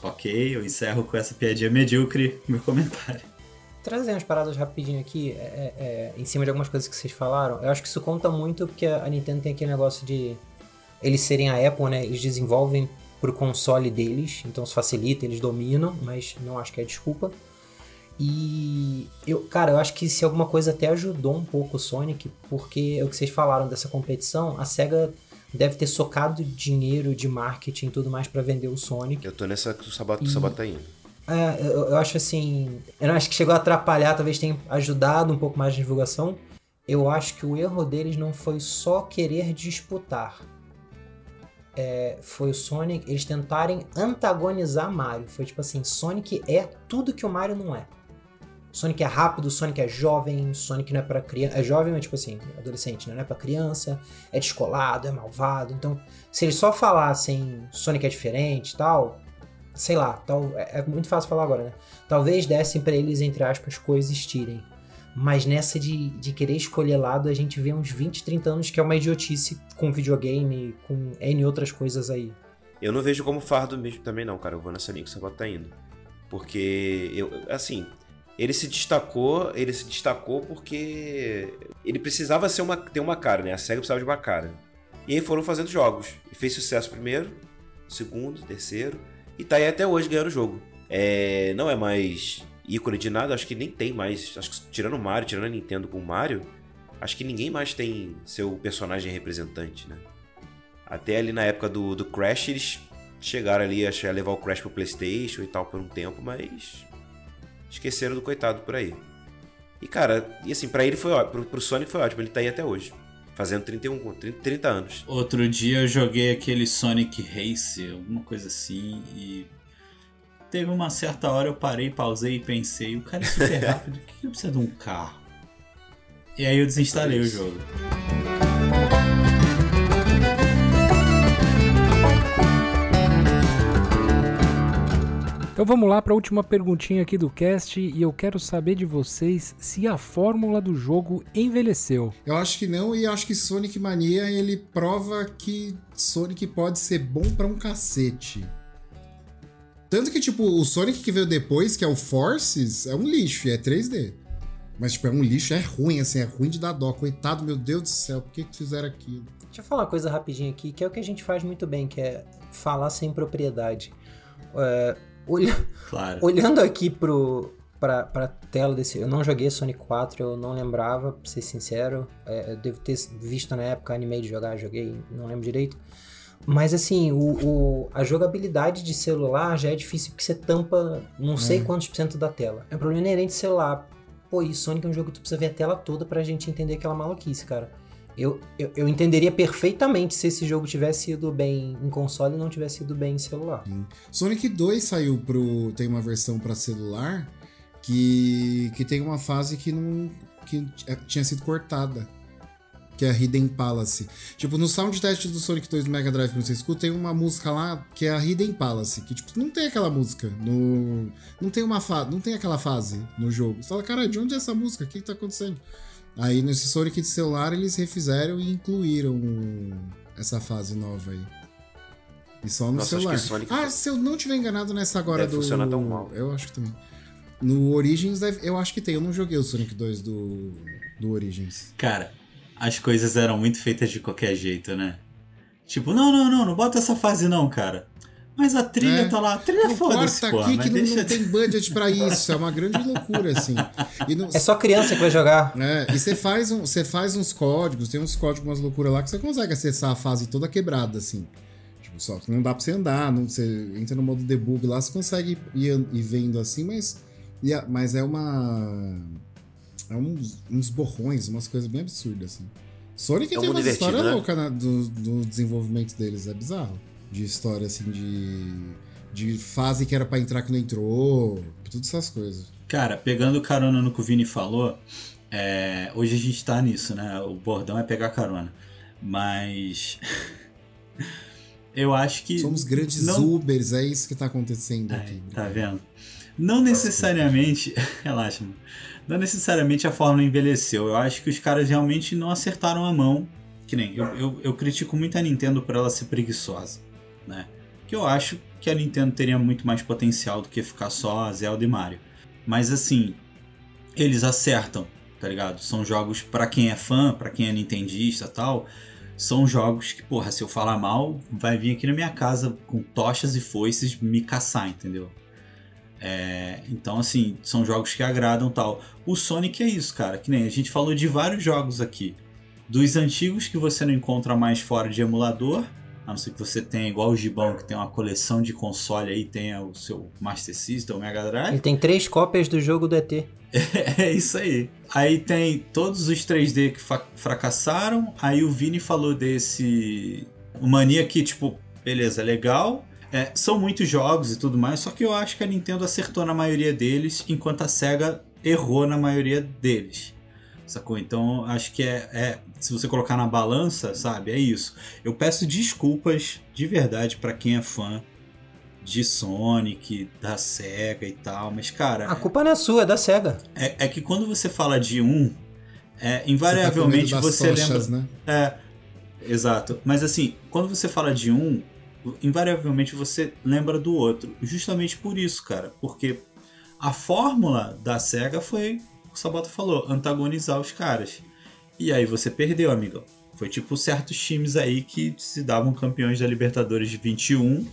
Ok, eu encerro com essa piadinha medíocre meu comentário. Trazer umas paradas rapidinho aqui, é, é, é, em cima de algumas coisas que vocês falaram. Eu acho que isso conta muito porque a Nintendo tem aquele negócio de eles serem a Apple, né? Eles desenvolvem pro console deles, então isso facilita, eles dominam, mas não acho que é desculpa. E eu, cara, eu acho que se alguma coisa até ajudou um pouco o Sonic, porque é o que vocês falaram dessa competição, a SEGA deve ter socado dinheiro de marketing e tudo mais para vender o Sonic. Eu tô nessa que o Sabato, e... Tá. É, eu, eu, acho assim. Eu acho que chegou a atrapalhar, talvez tenha ajudado um pouco mais na divulgação. Eu acho que o erro deles não foi só querer disputar é, foi o Sonic, eles tentarem antagonizar Mario. Foi tipo assim, Sonic é tudo que o Mario não é. Sonic é rápido, Sonic é jovem, Sonic não é para criança. É jovem, mas tipo assim, adolescente, né? não é para criança, é descolado, é malvado. Então, se eles só falassem Sonic é diferente e tal, sei lá, tal, é, é muito fácil falar agora, né? Talvez dessem para eles, entre aspas, coexistirem. Mas nessa de, de querer escolher lado, a gente vê uns 20, 30 anos que é uma idiotice com videogame, com N outras coisas aí. Eu não vejo como fardo mesmo também não, cara. Eu vou nessa linha que o Sabato tá indo. Porque, eu, assim, ele se destacou, ele se destacou porque ele precisava ser uma, ter uma cara, né? A SEGA precisava de uma cara. E aí foram fazendo jogos. E fez sucesso primeiro, segundo, terceiro. E tá aí até hoje ganhando o jogo. É, não é mais ícone de nada, acho que nem tem mais. Acho que tirando o Mario, tirando a Nintendo com o Mario, acho que ninguém mais tem seu personagem representante, né? Até ali na época do, do Crash, eles chegaram ali a levar o Crash pro Playstation e tal por um tempo, mas esqueceram do coitado por aí. E cara, e assim, pra ele foi ótimo, pro, pro Sonic foi ótimo, ele tá aí até hoje. Fazendo 31, 30, 30 anos. Outro dia eu joguei aquele Sonic Race, alguma coisa assim, e teve uma certa hora eu parei, pausei e pensei, o cara é super rápido, por que eu preciso de um carro? E aí eu desinstalei o jogo. Então vamos lá para a última perguntinha aqui do cast e eu quero saber de vocês se a fórmula do jogo envelheceu. Eu acho que não e acho que Sonic Mania ele prova que Sonic pode ser bom para um cacete. Tanto que, tipo, o Sonic que veio depois, que é o Forces, é um lixo, e é 3D. Mas, tipo, é um lixo, é ruim, assim, é ruim de dar dó. Coitado, meu Deus do céu, por que, que fizeram aquilo? Deixa eu falar uma coisa rapidinho aqui, que é o que a gente faz muito bem, que é falar sem propriedade. É, olha... claro. Olhando aqui pro, pra, pra tela desse. Eu não joguei Sonic 4, eu não lembrava, pra ser sincero. É, eu devo ter visto na época, animei de jogar, joguei, não lembro direito. Mas assim, o, o, a jogabilidade de celular já é difícil porque você tampa não sei é. quantos por cento da tela. É um problema inerente de celular. Pô, e Sonic é um jogo que tu precisa ver a tela toda pra gente entender aquela maluquice, cara. Eu, eu, eu, entenderia perfeitamente se esse jogo tivesse ido bem em console e não tivesse ido bem em celular. Sim. Sonic 2 saiu pro. tem uma versão para celular que, que tem uma fase que não. que é, tinha sido cortada. Que é a Hidden Palace. Tipo, no sound test do Sonic 2 Mega Drive que você escuta, tem uma música lá que é a Hidden Palace. Que, tipo, não tem aquela música. No, não tem uma fa não tem aquela fase no jogo. Você fala, cara, de onde é essa música? O que, que tá acontecendo? Aí nesse Sonic de celular eles refizeram e incluíram essa fase nova aí. E só no Nossa, celular. Sonic... Ah, se eu não tiver enganado nessa agora deve do. Funciona tão mal. Eu acho que também. No Origins, eu acho que tem. Eu não joguei o Sonic 2 do, do Origins. Cara, as coisas eram muito feitas de qualquer jeito, né? Tipo, não, não, não, não bota essa fase não, cara. Mas a trilha é. tá lá, a trilha foda-se, pô. aqui que não, não, tem budget para isso, é uma grande loucura, assim. Não... É só criança que vai jogar. É, e você faz, um, você faz uns códigos, tem uns códigos, umas loucuras lá que você consegue acessar a fase toda quebrada, assim. Tipo, só que não dá pra você andar, não, você entra no modo debug lá, você consegue ir, ir vendo assim, mas, mas é uma... É uns, uns borrões, umas coisas bem absurdas, assim. Sonic é tem uma história né? louca né, do, do desenvolvimento deles, é bizarro de história, assim, de, de fase que era para entrar que não entrou, todas essas coisas. Cara, pegando carona no que o Vini falou, é, hoje a gente tá nisso, né? O bordão é pegar carona. Mas. eu acho que. Somos grandes não... Ubers, é isso que tá acontecendo é, aqui. Tá vendo? Não necessariamente. Relaxa, mano. Não necessariamente a fórmula envelheceu. Eu acho que os caras realmente não acertaram a mão. Que nem. Eu, eu, eu critico muito a Nintendo por ela ser preguiçosa né? Que eu acho que a Nintendo teria muito mais potencial do que ficar só Zelda e Mario. Mas assim, eles acertam, tá ligado? São jogos para quem é fã, para quem é nintendista tal. São jogos que, porra, se eu falar mal, vai vir aqui na minha casa com tochas e foices me caçar, entendeu? É, então, assim, são jogos que agradam tal. O Sonic é isso, cara. Que nem a gente falou de vários jogos aqui. Dos antigos que você não encontra mais fora de emulador, a não ser que você tenha, igual o Gibão, que tem uma coleção de console aí, tenha o seu Master System, o Mega Drive. Ele tem três cópias do jogo do ET. é isso aí. Aí tem todos os 3D que fracassaram. Aí o Vini falou desse. Mania que, tipo, beleza, legal. É, são muitos jogos e tudo mais, só que eu acho que a Nintendo acertou na maioria deles, enquanto a SEGA errou na maioria deles. Sacou? Então acho que é, é, Se você colocar na balança, sabe? É isso. Eu peço desculpas de verdade para quem é fã de Sonic, da SEGA e tal, mas cara. A culpa não é sua, é da SEGA. É, é que quando você fala de um, é, invariavelmente você, tá você tochas, lembra. Né? É. Exato. Mas assim, quando você fala de um, invariavelmente você lembra do outro. Justamente por isso, cara. Porque a fórmula da SEGA foi o Sabota falou, antagonizar os caras. E aí você perdeu, amigão. Foi tipo certos times aí que se davam campeões da Libertadores de 21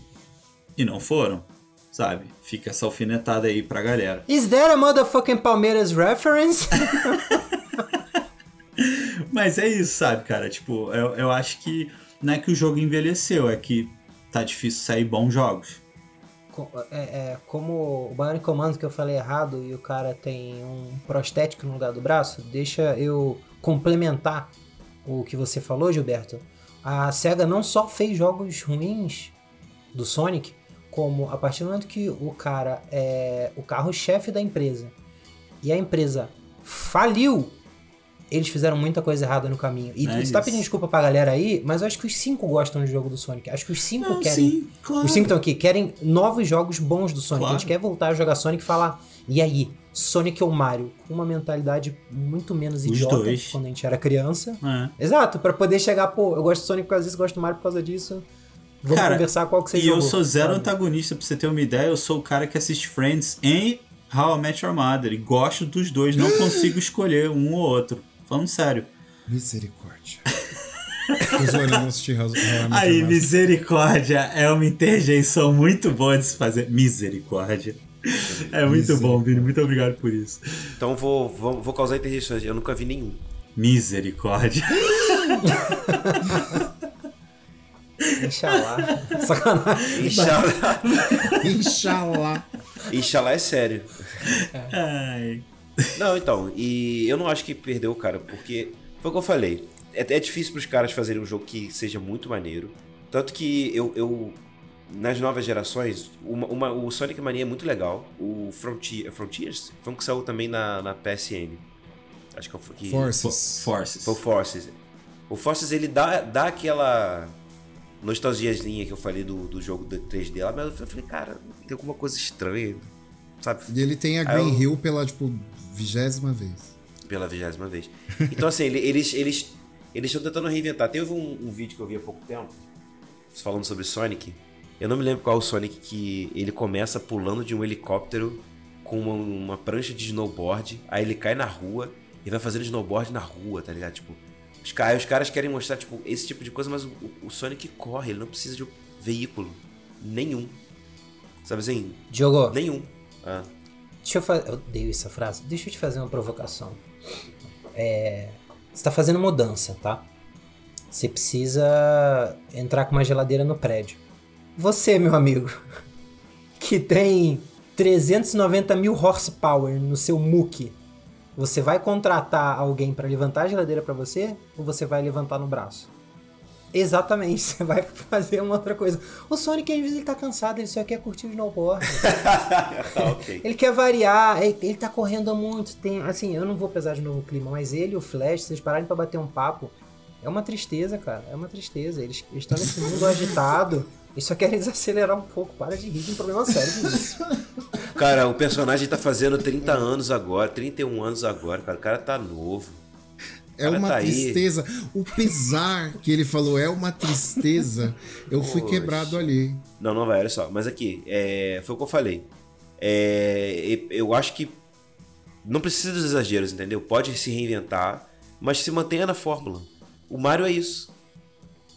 e não foram. Sabe? Fica essa alfinetada aí pra galera. Is there a motherfucking Palmeiras reference? Mas é isso, sabe, cara? Tipo, eu, eu acho que não é que o jogo envelheceu, é que tá difícil sair bons jogos é, é, como o Bionic Commando que eu falei errado e o cara tem um prostético no lugar do braço, deixa eu complementar o que você falou, Gilberto. A SEGA não só fez jogos ruins do Sonic, como a partir do momento que o cara é o carro-chefe da empresa e a empresa faliu eles fizeram muita coisa errada no caminho. E é você tá pedindo desculpa pra galera aí, mas eu acho que os cinco gostam do jogo do Sonic. Acho que os cinco Não, querem. Sim, claro. Os cinco estão aqui, querem novos jogos bons do Sonic. Claro. A gente quer voltar a jogar Sonic e falar. E aí, Sonic ou Mario? Com uma mentalidade muito menos os idiota dois. quando a gente era criança. É. Exato, para poder chegar, pô, eu gosto de Sonic por causa disso, gosto do Mario por causa disso. Vamos cara, conversar qual que você E jogou, eu sou zero sabe? antagonista, pra você ter uma ideia. Eu sou o cara que assiste Friends em How I Met Your Mother. E gosto dos dois, não consigo escolher um ou outro. Falando sério. Misericórdia. Aí, misericórdia é uma interjeição muito boa de se fazer. Misericórdia. É muito bom, Vini. Muito obrigado por isso. Então vou, vou, vou causar interjeições. Eu nunca vi nenhum. Misericórdia. Inxalá. Sacanagem. Inxalá. Inxalá. Inxalá é sério. Ai. Não, então, e eu não acho que perdeu, cara, porque foi o que eu falei. É, é difícil pros caras fazerem um jogo que seja muito maneiro. Tanto que eu, eu nas novas gerações, uma, uma, o Sonic Mania é muito legal. O Frontier, Frontiers foi um que saiu também na, na PSN. Acho que foi que. Forces. Forces. Foi o Forces. O Forces ele dá, dá aquela nostalgiazinha que eu falei do, do jogo do 3D lá, mas eu falei, cara, tem alguma coisa estranha, sabe? E ele tem a Green eu... Hill pela, tipo, vigésima vez. Pela vigésima vez. Então, assim, eles eles eles estão tentando reinventar. Teve um, um vídeo que eu vi há pouco tempo, falando sobre Sonic. Eu não me lembro qual é o Sonic que ele começa pulando de um helicóptero com uma, uma prancha de snowboard, aí ele cai na rua e vai fazendo snowboard na rua, tá ligado? Tipo, os, caras, os caras querem mostrar, tipo, esse tipo de coisa, mas o, o Sonic corre, ele não precisa de um veículo nenhum. Sabe assim? Diogo. Nenhum. Ah. Deixa eu fazer. Eu essa frase. Deixa eu te fazer uma provocação. É. Você tá fazendo mudança, tá? Você precisa entrar com uma geladeira no prédio. Você, meu amigo, que tem 390 mil horsepower no seu muque, você vai contratar alguém para levantar a geladeira para você ou você vai levantar no braço? Exatamente, você vai fazer uma outra coisa. O Sonic, às vezes, ele tá cansado, ele só quer curtir o snowboard. tá, okay. Ele quer variar, ele, ele tá correndo muito. Tem, assim, eu não vou pesar de novo o clima, mas ele e o Flash, vocês pararem pra bater um papo, é uma tristeza, cara. É uma tristeza. Eles, eles estão nesse mundo agitado. E só querem desacelerar um pouco. Para de rir de um problema sério disso. Cara, o personagem tá fazendo 30 anos agora, 31 anos agora, cara. O cara tá novo. É uma tá tristeza. Aí. O pesar que ele falou é uma tristeza. Eu Poxa. fui quebrado ali. Não, não vai, olha só. Mas aqui, é, foi o que eu falei. É, eu acho que não precisa dos exageros, entendeu? Pode se reinventar, mas se mantenha na fórmula. O Mario é isso.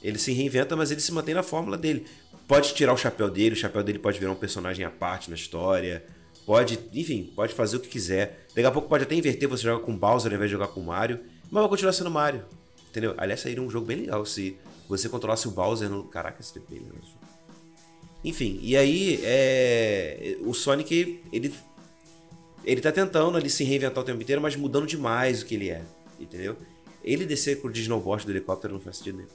Ele se reinventa, mas ele se mantém na fórmula dele pode tirar o chapéu dele, o chapéu dele pode virar um personagem à parte na história. Pode, enfim, pode fazer o que quiser. Daqui a pouco pode até inverter, você joga com Bowser ao invés de jogar com Mario. Mas vai continuar sendo Mario. Entendeu? Aliás, seria um jogo bem legal se você controlasse o Bowser no. Caraca, esse TP? Enfim, e aí é... o Sonic, ele. Ele tá tentando ali se reinventar o tempo inteiro, mas mudando demais o que ele é. Entendeu? Ele descer com o snowboard do helicóptero não faz sentido nenhum.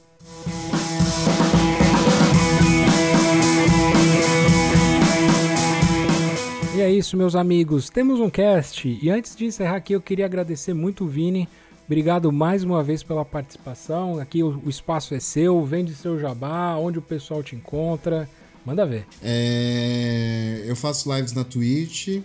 E é isso, meus amigos. Temos um cast. E antes de encerrar aqui, eu queria agradecer muito o Vini. Obrigado mais uma vez pela participação. Aqui o, o espaço é seu. Vende seu jabá. Onde o pessoal te encontra. Manda ver. É, eu faço lives na Twitch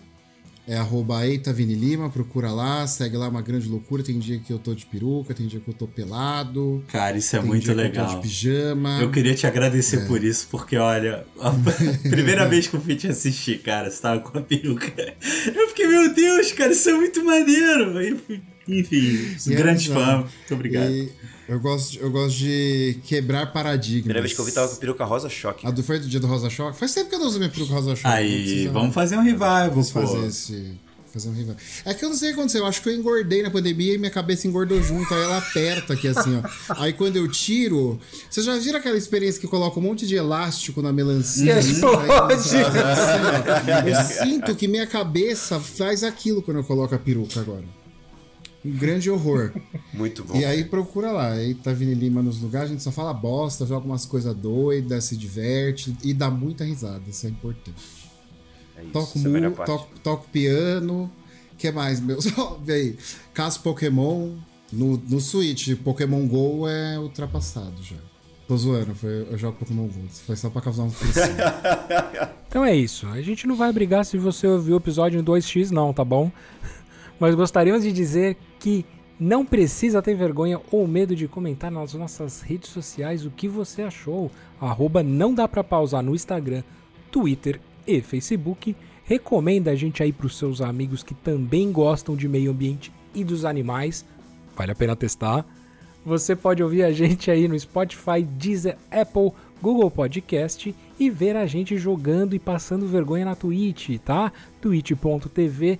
é arroba Lima, procura lá, segue lá, uma grande loucura. Tem dia que eu tô de peruca, tem dia que eu tô pelado. Cara, isso é muito legal. eu tô de pijama. Eu queria te agradecer é. por isso, porque olha, a primeira vez que eu fui te assistir, cara, você tava com a peruca. Eu fiquei, meu Deus, cara, isso é muito maneiro. Enfim, e grande fã. Muito obrigado. E... Eu gosto, eu gosto de quebrar paradigmas. Primeira vez que eu vi tava com a peruca rosa choque. A do foi do dia do rosa choque? Faz tempo que eu não uso minha peruca rosa choque. Aí, vamos fazer um revival, vamos fazer esse fazer um revival. É que eu não sei o que aconteceu. Eu acho que eu engordei na pandemia e minha cabeça engordou junto. Aí ela aperta aqui assim, ó. Aí quando eu tiro. Vocês já viram aquela experiência que coloca um monte de elástico na melancia? Explode! Assim, eu sinto que minha cabeça faz aquilo quando eu coloco a peruca agora. Um grande horror. Muito bom. E aí procura lá. Aí tá Vini Lima nos lugares, a gente só fala bosta, joga umas coisas doidas, se diverte e dá muita risada. Isso é importante. É isso, toco, mu, é toco, toco piano. que mais, meu? Só, aí. Caso Pokémon. No, no Switch, Pokémon GO é ultrapassado já. Tô zoando, foi, eu jogo Pokémon GO. Foi só pra causar um Então é isso. A gente não vai brigar se você ouviu o episódio em 2x, não, tá bom? Mas gostaríamos de dizer que não precisa ter vergonha ou medo de comentar nas nossas redes sociais o que você achou. Arroba não dá pra pausar no Instagram, Twitter e Facebook. Recomenda a gente aí para os seus amigos que também gostam de meio ambiente e dos animais. Vale a pena testar. Você pode ouvir a gente aí no Spotify, Deezer, Apple, Google Podcast e ver a gente jogando e passando vergonha na Twitch, tá? twitch.tv